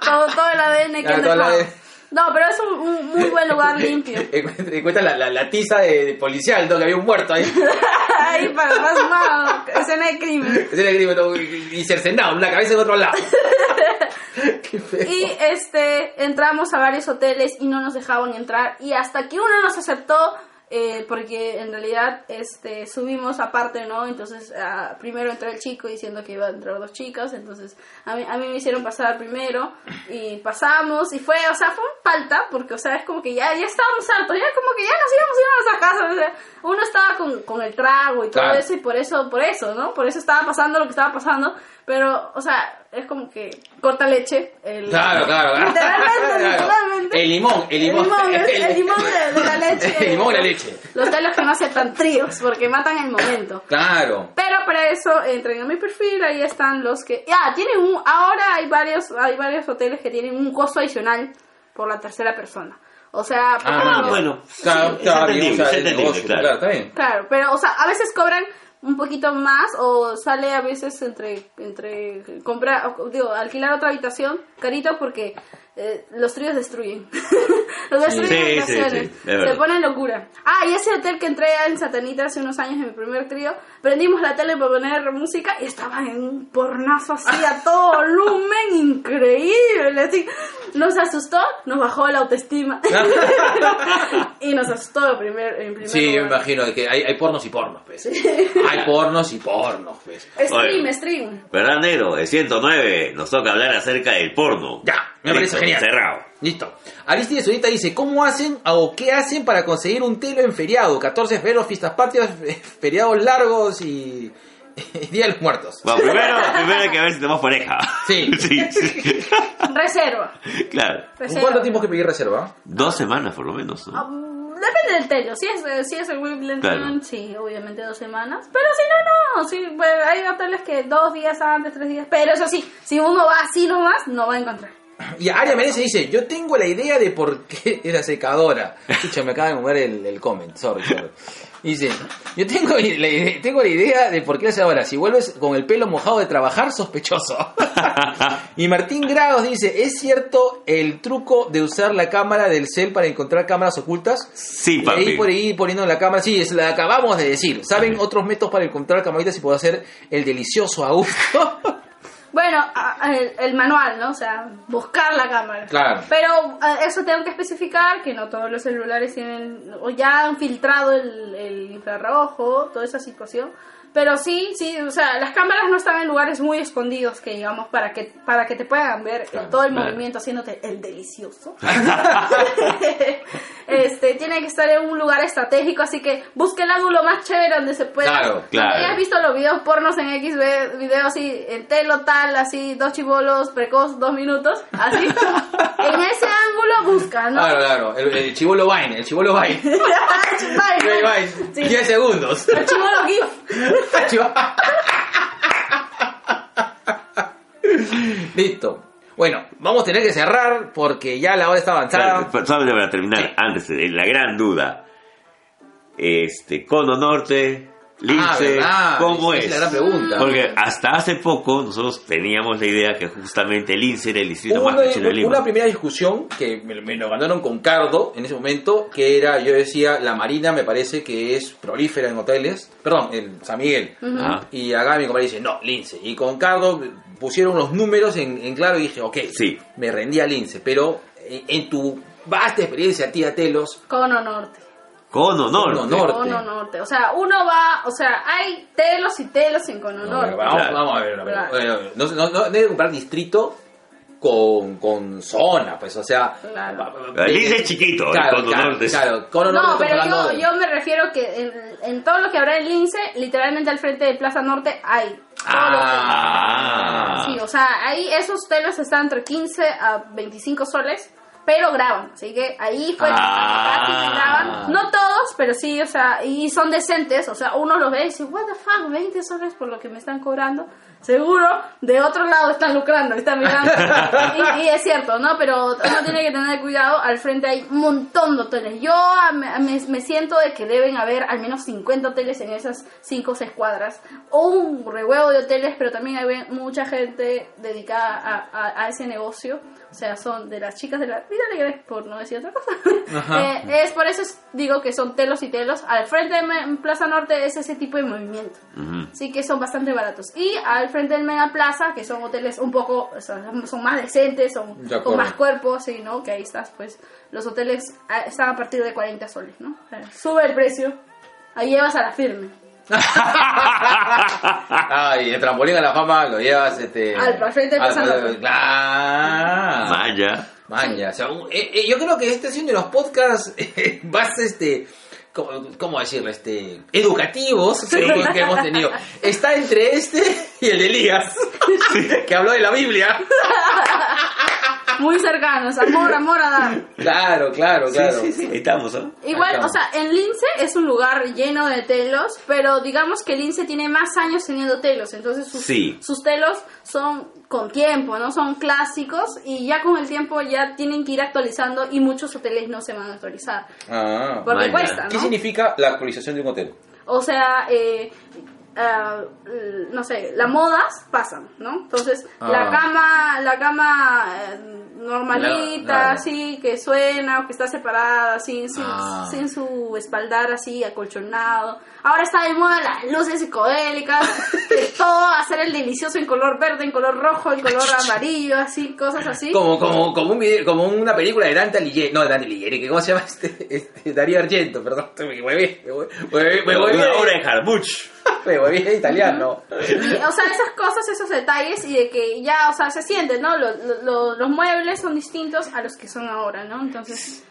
todo, todo el ADN que dejado. ADN. No, pero es un, un muy buen lugar limpio. Encuentra la, la, la tiza de, de policial, ¿no? Que había un muerto ahí. Ahí para más mal, escena de crimen. Ese era el crimen, y, cercenado, una cabeza en otro lado. Y este entramos a varios hoteles y no nos dejaban entrar y hasta que uno nos aceptó eh, porque en realidad este subimos aparte, ¿no? Entonces ah, primero entró el chico diciendo que iba a entrar dos chicas, entonces a mí, a mí me hicieron pasar primero y pasamos y fue, o sea, fue un falta porque, o sea, es como que ya, ya estábamos hartos, ya como que ya nos íbamos a ir a nuestras casas, o sea, uno estaba con, con el trago y todo Claro. eso y por eso, por eso, ¿no? Por eso estaba pasando lo que estaba pasando, pero, o sea, es como que corta leche. El, Claro, claro, claro. Literalmente, Claro. literalmente. El limón, el limón. El, el limón de, de la leche. El limón y la leche. Los telos que no aceptan tríos porque matan el momento. Claro. Pero para eso entren a mi perfil, ahí están los que... Ya, tienen un... Ahora hay varios, hay varios hoteles que tienen un costo adicional por la tercera persona. O sea, Ah, bueno. Claro, claro, entendible, es el entendible, claro. claro, está bien. Claro, pero, o sea, a veces cobran un poquito más o sale a veces entre entre comprar digo alquilar otra habitación carito porque eh, los tríos destruyen los destruyen Sí, sí, sí, se ponen locura ah y ese hotel que entré en Satanita hace unos años en mi primer trío prendimos la tele para poner música y estaba en un pornazo así a todo volumen increíble así nos asustó nos bajó la autoestima y nos asustó en primer, en primer Sí, yo me imagino que hay, hay pornos y pornos, pues. Hay pornos y pornos, pues. Stream, Oye. stream. ¿Verdad, negro? El 109 nos toca hablar acerca del porno. Ya, me parece Listo, genial. Cerrado. Listo. Aristides ahorita dice, ¿cómo hacen o qué hacen para conseguir un telo en feriado? 14 febrero, fiestas patrias, fe- feriados largos y Día de los Muertos. Bueno, primero, primero hay que ver si tenemos pareja. Sí. sí, sí. Reserva. Claro. ¿Con reserva. cuánto tiempo hay que pedir reserva? Dos semanas por lo menos, ¿no? mm, Depende del telo. Si es, si es el Wimbledon, Claro. sí, obviamente dos semanas. Pero si no, no. Sí, bueno, hay hoteles que dos días antes, tres días. Pero eso sí, si uno va así nomás, no va a encontrar. Y Aria Menezes dice, yo tengo la idea de por qué es la secadora. Escucha, me acaba de mover el, el comment, sorry, sorry. Dice, yo tengo la, idea, tengo la idea de por qué la secadora. Si vuelves con el pelo mojado de trabajar, sospechoso. y Martín Grados dice, ¿es cierto el truco de usar la cámara del cel para encontrar cámaras ocultas? Sí, Y ahí papi. por ahí poniendo la cámara, sí, es la acabamos de decir. ¿Saben otros métodos para encontrar camaritas y poder hacer el delicioso a gusto? Bueno, el, el manual, ¿no? O sea, buscar la cámara. Claro. Pero eso tengo que especificar que no todos los celulares tienen o ya han filtrado el, el infrarrojo, toda esa situación. Pero sí, sí, o sea, las cámaras no están en lugares muy escondidos, que digamos, para que, para que te puedan ver Claro, todo el claro. movimiento haciéndote el delicioso. este, tiene que estar en un lugar estratégico, así que busque el ángulo más chévere donde se pueda. Claro, claro. hayas visto los videos pornos en XB, videos así, en telo tal, así, dos chivolos, precoz, dos minutos, así. en ese ángulo busca, ¿no? Claro, claro. El, el chivolo Vine, el chivolo Vine. Bye, bye. Vine, Sí. 10 segundos. El chivolo GIF. Listo. Bueno, vamos a tener que cerrar porque ya la hora está avanzada. Solamente para terminar, antes, eh, la gran duda. Este, Cono Norte, Lince, verdad, ¿cómo esa es? es la gran pregunta. Porque hasta hace poco nosotros teníamos la idea que justamente Lince era el distrito Hubo más una, pequeño de Lima. una primera discusión que me, me lo ganaron con Cardo en ese momento, que era, yo decía, la Marina me parece que es prolífera en hoteles, perdón, en San Miguel. Ah, Y acá mi compadre dice, no, Lince. Y con Cardo pusieron los números en, en claro y dije, ok, Sí. me rendí a Lince. Pero en, en tu vasta experiencia, tía Telos, Cono Norte. Cono Norte. Cono Norte. Cono Norte. O sea, uno va, o sea, hay telos y telos en Cono No, Norte. vamos, Claro. vamos a ver, a ver. Claro. No, no, no debe comparar distrito con, con zona, pues, o sea... Claro. El es chiquito, el Claro, Cono claro, Norte claro, Cono Norte No, pero yo, de- yo me refiero que en, en todo lo que habrá en Lince, literalmente al frente de Plaza Norte hay. que- Ah. Sí, o sea, ahí esos telos están entre 15 a 25 soles, pero graban. Así que ahí fue Ah. gratis, graban. No todos, pero sí, o sea, y son decentes. O sea, uno los ve y dice, what the fuck, 20 soles por lo que me están cobrando. Seguro, de otro lado están lucrando, están mirando. y, y es cierto, ¿no? Pero uno tiene que tener cuidado. Al frente hay un montón de hoteles. Yo me, me- me siento de que deben haber al menos 50 hoteles en esas 5 o 6 cuadras. O un rehuevo de hoteles, pero también hay mucha gente dedicada a, a- a ese negocio. O sea, son de las chicas de la vida alegre, por no decir otra cosa. Ajá. Eh, es por eso es- digo que son telos y telos. Al frente de Plaza Norte es ese tipo de movimiento. Ujú. Así que son bastante baratos. Y al frente del Mega Plaza, que son hoteles un poco, son más decentes, son De con más cuerpos, sí, ¿no? Que ahí estás, pues los hoteles ah, están a partir de 40 soles, ¿no? Sube el precio, ahí llevas a la firme. Ay, el trampolín a la fama lo llevas este. Al- al frente de al-. Claro. Vaya. Maña, o sea, un- eh, eh, yo creo que este es uno de los podcasts eh, más, este, ¿cómo, cómo decirlo? Este, educativos que, que hemos tenido. Está entre este y el de Elías, que habló de la Biblia. Muy cercanos, amor, amor a dar. Claro, claro, claro. Sí, sí, sí, ahí estamos, ¿no? Igual, Ahí o estamos. sea, en Lince es un lugar lleno de telos, pero digamos que Lince tiene más años teniendo telos, entonces sus, Sí. sus telos son con tiempo, ¿no? Son clásicos y ya con el tiempo ya tienen que ir actualizando y muchos hoteles no se van a actualizar. Ah, Porque cuesta, ¿Qué ¿no? significa la actualización de un hotel? O sea, eh, ah, l- no sé, las modas pasan, ¿no? Entonces, Ah. la cama, la cama eh, normalita, así, que suena o que está separada, sin, sin, Ah. sin su espaldar así acolchonado. Ahora está de moda las luces psicodélicas, que todo hacer el delicioso en color verde, en color rojo, en color amarillo, así, cosas así. Como, como, como, un video- como una película de Dante Alighieri, no, de Dante Alighieri, que ¿cómo se llama este? este Darío Argento, perdón, me huevé, me huevé, me huevé, me huevé, Una obra de Harbuch. me huevé italiano. Y, o sea, esas cosas, esos detalles y de que ya, o sea, se siente, ¿no? Lo- lo- lo- los muebles son distintos a los que son ahora, ¿no? Entonces...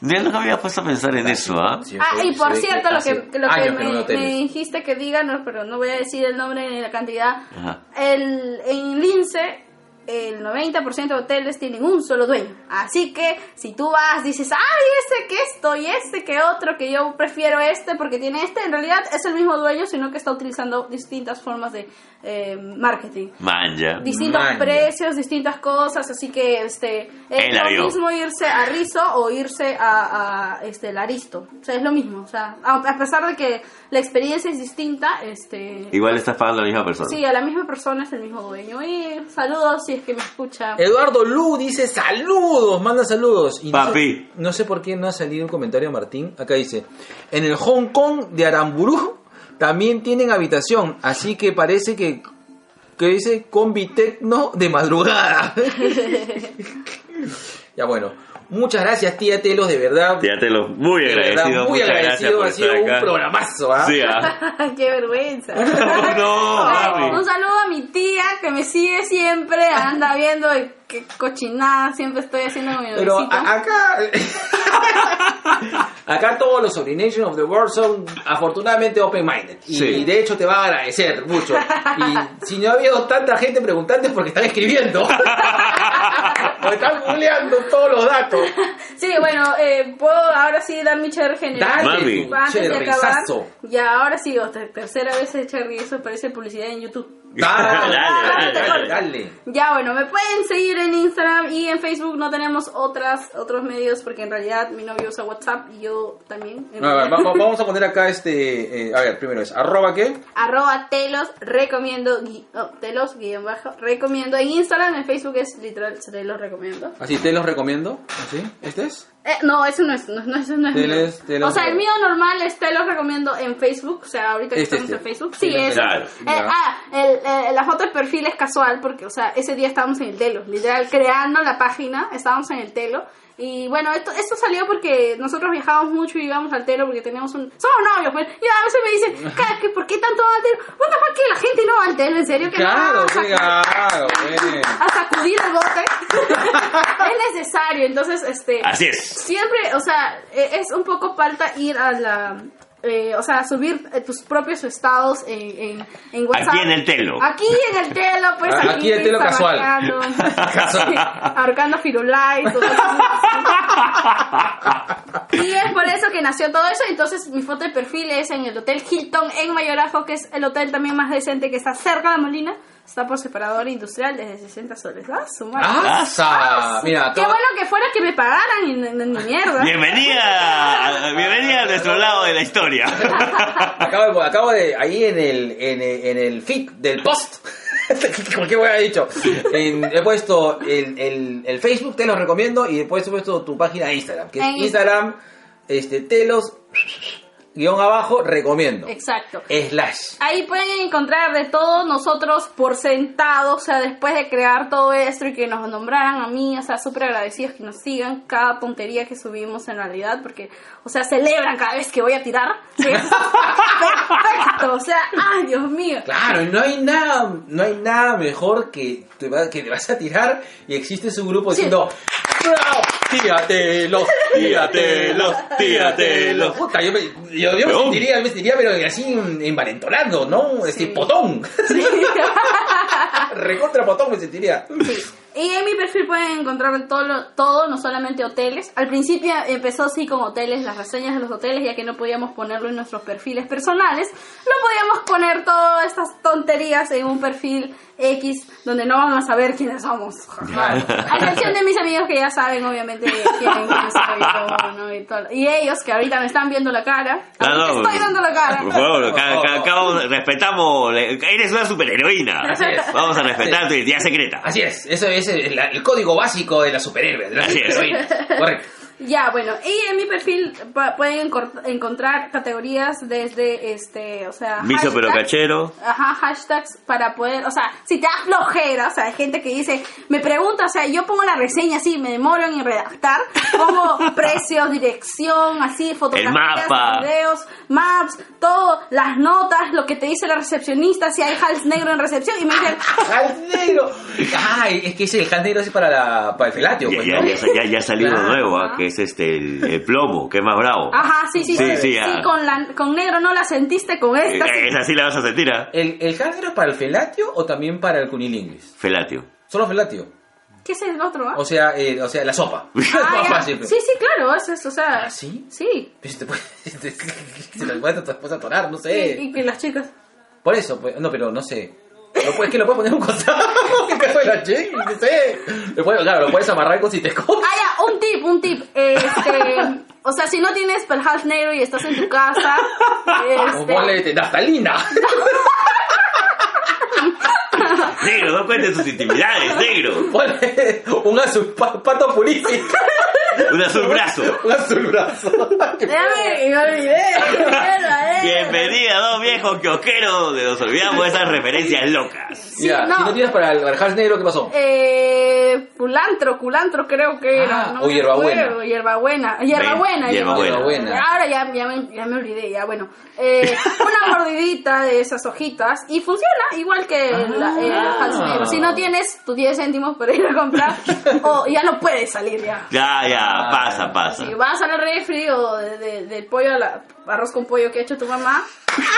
Ya no me había puesto a pensar en eso, ¿ah? Sí, Ah, y por cierto, lo que, lo que no me, me dijiste que diga, no, pero no voy a decir el nombre ni la cantidad. Ajá. El, en Lince, el 90% de hoteles tienen un solo dueño. Así que si tú vas, dices, ay, este que esto y este que otro, que yo prefiero este porque tiene este, en realidad es el mismo dueño, sino que está utilizando distintas formas de eh, marketing. Manja. Distintos precios, distintas cosas, así que este es lo mismo irse a Rizo o irse a, a, este Laristo. O sea, es lo mismo. O sea, a, a pesar de que la experiencia es distinta, este Igual estás pagando a la misma persona. sí, a la misma persona es el mismo dueño. Y saludos si es que me escucha. Eduardo Lu dice saludos, manda saludos. Y no sé- Papi. No sé, por qué no ha salido un comentario, Martín. Acá dice, en el Hong Kong de Aramburú también tienen habitación, así que parece que, que dice combi tecno de madrugada. Ya bueno, muchas gracias tía Telos, de verdad. Ya te lo muy de verdad, agradecido. muy agradecido, ha sido un programazo, ¿ah? Sí, ah. ¡Qué vergüenza! no. Un saludo a mi tía que me sigue siempre, anda viendo qué cochinada siempre estoy haciendo con mi Pero acá, acá todos los Ordination of the World son afortunadamente open-minded. Y, Sí. y de hecho te va a agradecer mucho. Y si no ha habido tanta gente preguntando es porque están escribiendo. o están googleando todos los datos. Sí, bueno, eh, puedo ahora sí dar mi cherry general. Mami. tu Antes de acabar. Ya, ahora sí, otra tercera vez cherry, eso parece publicidad en YouTube. Dale, Dale, dale, dale, dale. Ya, bueno, me pueden seguir en Instagram y en Facebook. No tenemos otras otros medios porque en realidad mi novio usa WhatsApp y yo también. en A ver, realidad. va- va- vamos a poner acá este. eh, a ver, primero es arroba qué. Arroba telos recomiendo, gui- oh, telos guion bajo, recomiendo en Instagram, en Facebook es literal, te los recomiendo. Así te los recomiendo. ¿Así? ¿Este es? Eh, no, eso no es, no, no, eso no es mío. O sea, el mío normal es te los recomiendo en Facebook, o sea, ahorita que Este, estamos este. en Facebook. Sí, es. Claro. Eh, ah, el, eh, la foto de perfil es casual porque, o sea, ese día estábamos en el telo, literal, creando la página, estábamos en el telo. Y bueno, esto, esto salió porque nosotros viajábamos mucho y íbamos al telo porque teníamos un... Somos novios, pues. Y a veces me dicen, "Cara, que ¿por qué tanto van al telo? The fuck, que la gente no va al telo, en serio, que Claro, no. sí, claro, pues. A sacudir el bote. es necesario, entonces, este Así es. siempre, o sea, eh, es un poco falta ir a la... eh, o sea, subir eh, tus propios estados en, en, en WhatsApp. Aquí en el telo. Aquí en el telo, pues aquí, aquí el telo casual. ahorcando Firulais, todo eso. Y es por eso que nació todo eso. Entonces, mi foto de perfil es en el Hotel Hilton en Mayorazgo, que es el hotel también más decente que está cerca de Molina. Está por separador industrial desde 60 soles. ¡Ah, su madre! ¡Asa! Mira, Qué bueno que fuera que me pagaran y ni, mierda. Bienvenida, bienvenida a nuestro lado de la historia. Acabo de, acabo de ahí en el, en el, en el feed del post. ¿Por qué voy a dicho? En- he puesto el, el, el Facebook, te lo recomiendo, y después he puesto tu página de Instagram, que es En Instagram, este, telos, guion abajo, recomiendo. Exacto. Slash. Ahí pueden encontrar de todo nosotros por sentado, o sea, después de crear todo esto y que nos nombraran a mí, o sea, súper agradecidos que nos sigan cada tontería que subimos en realidad, porque, o sea, celebran cada vez que voy a tirar. Sí, perfecto, o sea, ay, Dios mío. Claro, y no hay nada, no hay nada mejor que te, va- que te vas a tirar y existe su grupo Sí. diciendo ¡Bravo! Tíratelos, tíratelos, tíratelos. Puta, yo me, yo, yo me sentiría, me sentiría, pero así en- envalentonando, ¿no? Este, Sí. potón. Recontra potón me sentiría. Y en mi perfil pueden encontrar todo, lo- todo, no solamente hoteles. Al principio empezó así con hoteles, las reseñas de los hoteles, ya que no podíamos ponerlo en nuestros perfiles personales. No podíamos poner todas estas tonterías en un perfil X donde no van a saber quiénes somos. A excepción de mis amigos que ya saben, obviamente, quién, quién soy yo, ¿no? y, todo. y ellos que ahorita me están viendo la cara. Ah, aunque no, estoy dando la cara. Por favor, acá, acá- acá vamos- respetamos. Eres una superheroína. Así es. Vamos a respetar tu identidad secreta. Así es, eso es el, el código básico de la superhéroe, de la Así es. superheroína. Correcto. Ya, bueno, y en mi perfil pueden encontrar categorías desde, este, o sea, Miso pero cachero. Ajá, hashtags para poder, o sea, si te da flojera, o sea, hay gente que dice, me pregunta, o sea, yo pongo la reseña así, me demoro en redactar, pongo precios, dirección, así, fotografías, videos, maps, todo, las notas, lo que te dice la recepcionista, si hay hals negro en recepción, y me dicen, ¡Hal negro! Ay, es que ese hal negro es para, la, para el felatio, Ya, pues, ya, ¿no? ya, ya, ya ha salido Claro. nuevo, ah, que es este el, el plomo, que es más bravo. ajá, sí, sí, Sí, sí, sí, sí, ah. con, la, con negro no la sentiste, con esta, sí. Eh, Esa sí la vas a sentir, ¿ah? ¿El, ¿El es para el felatio o también para el cunilingüis? Felatio. Solo felatio. ¿Qué es el otro, ah? O sea, eh, o sea, la sopa. Ah, fácil. Sí, sí, claro, eso es, o sea... ¿Ah, sí? Sí. Pues te puede, te, se la puede después atorar, no Y, sé. y que las chicas... Por eso, pues, no, pero no sé. Lo puedes, que lo puedes poner en un costado. En caso de la chick, no sé. Lo puedes, claro, lo puedes amarrar con si te comes. Ah, ya, un tip, un tip. Este, o sea, si no tienes perhaps negro y estás en tu casa... O Este, ponle este, naftalina. Negro, no cuentes tus intimidades, negro. Ponle un azul pa- pato purísimo. Un azul brazo. Un azul brazo. Déjame, me olvidé. Mierda, eh. Bienvenida a dos viejos quioqueros donde nos olvidamos de esas referencias locas. Mira, no. si no tienes para el, hals negro, ¿qué pasó? Eh, culantro, culantro creo que era. Ah, no o me hierbabuena. acuerdo, Hierbabuena, hierbabuena, hierbabuena. Hierbabuena. Ahora ya, ya, me, ya me olvidé, ya bueno. Eh, una mordidita de esas hojitas y funciona igual que la, el Ah. Si no tienes tus 10 céntimos para ir a comprar, o ya no puedes salir ya. Ya, ya, Ah. pasa, pasa. Si vas al refri o de- de- del pollo, a la, arroz con pollo que ha hecho tu mamá,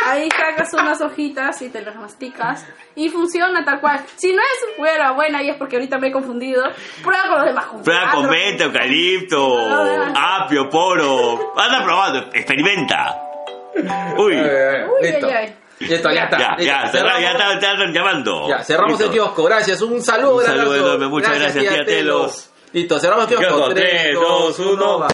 ahí sacas unas hojitas y te las masticas y funciona tal cual. Si no es buena, buena y es porque ahorita me he confundido, prueba con los demás. con Prueba con menta, eucalipto, apio, poro. Anda probando, experimenta. Uy, Eh, Uy, listo. ay, ay. Listo, ya está. ya, Listo. ya, cerra- ya Cerramos- está- están llamando. Ya, cerramos Listo. el kiosco, gracias. Un saludo, Un saludo enorme, muchas gracias, tía Telos. Listo, cerramos el kiosco. Kiosco, 3, tres, 2, dos, uno. 1.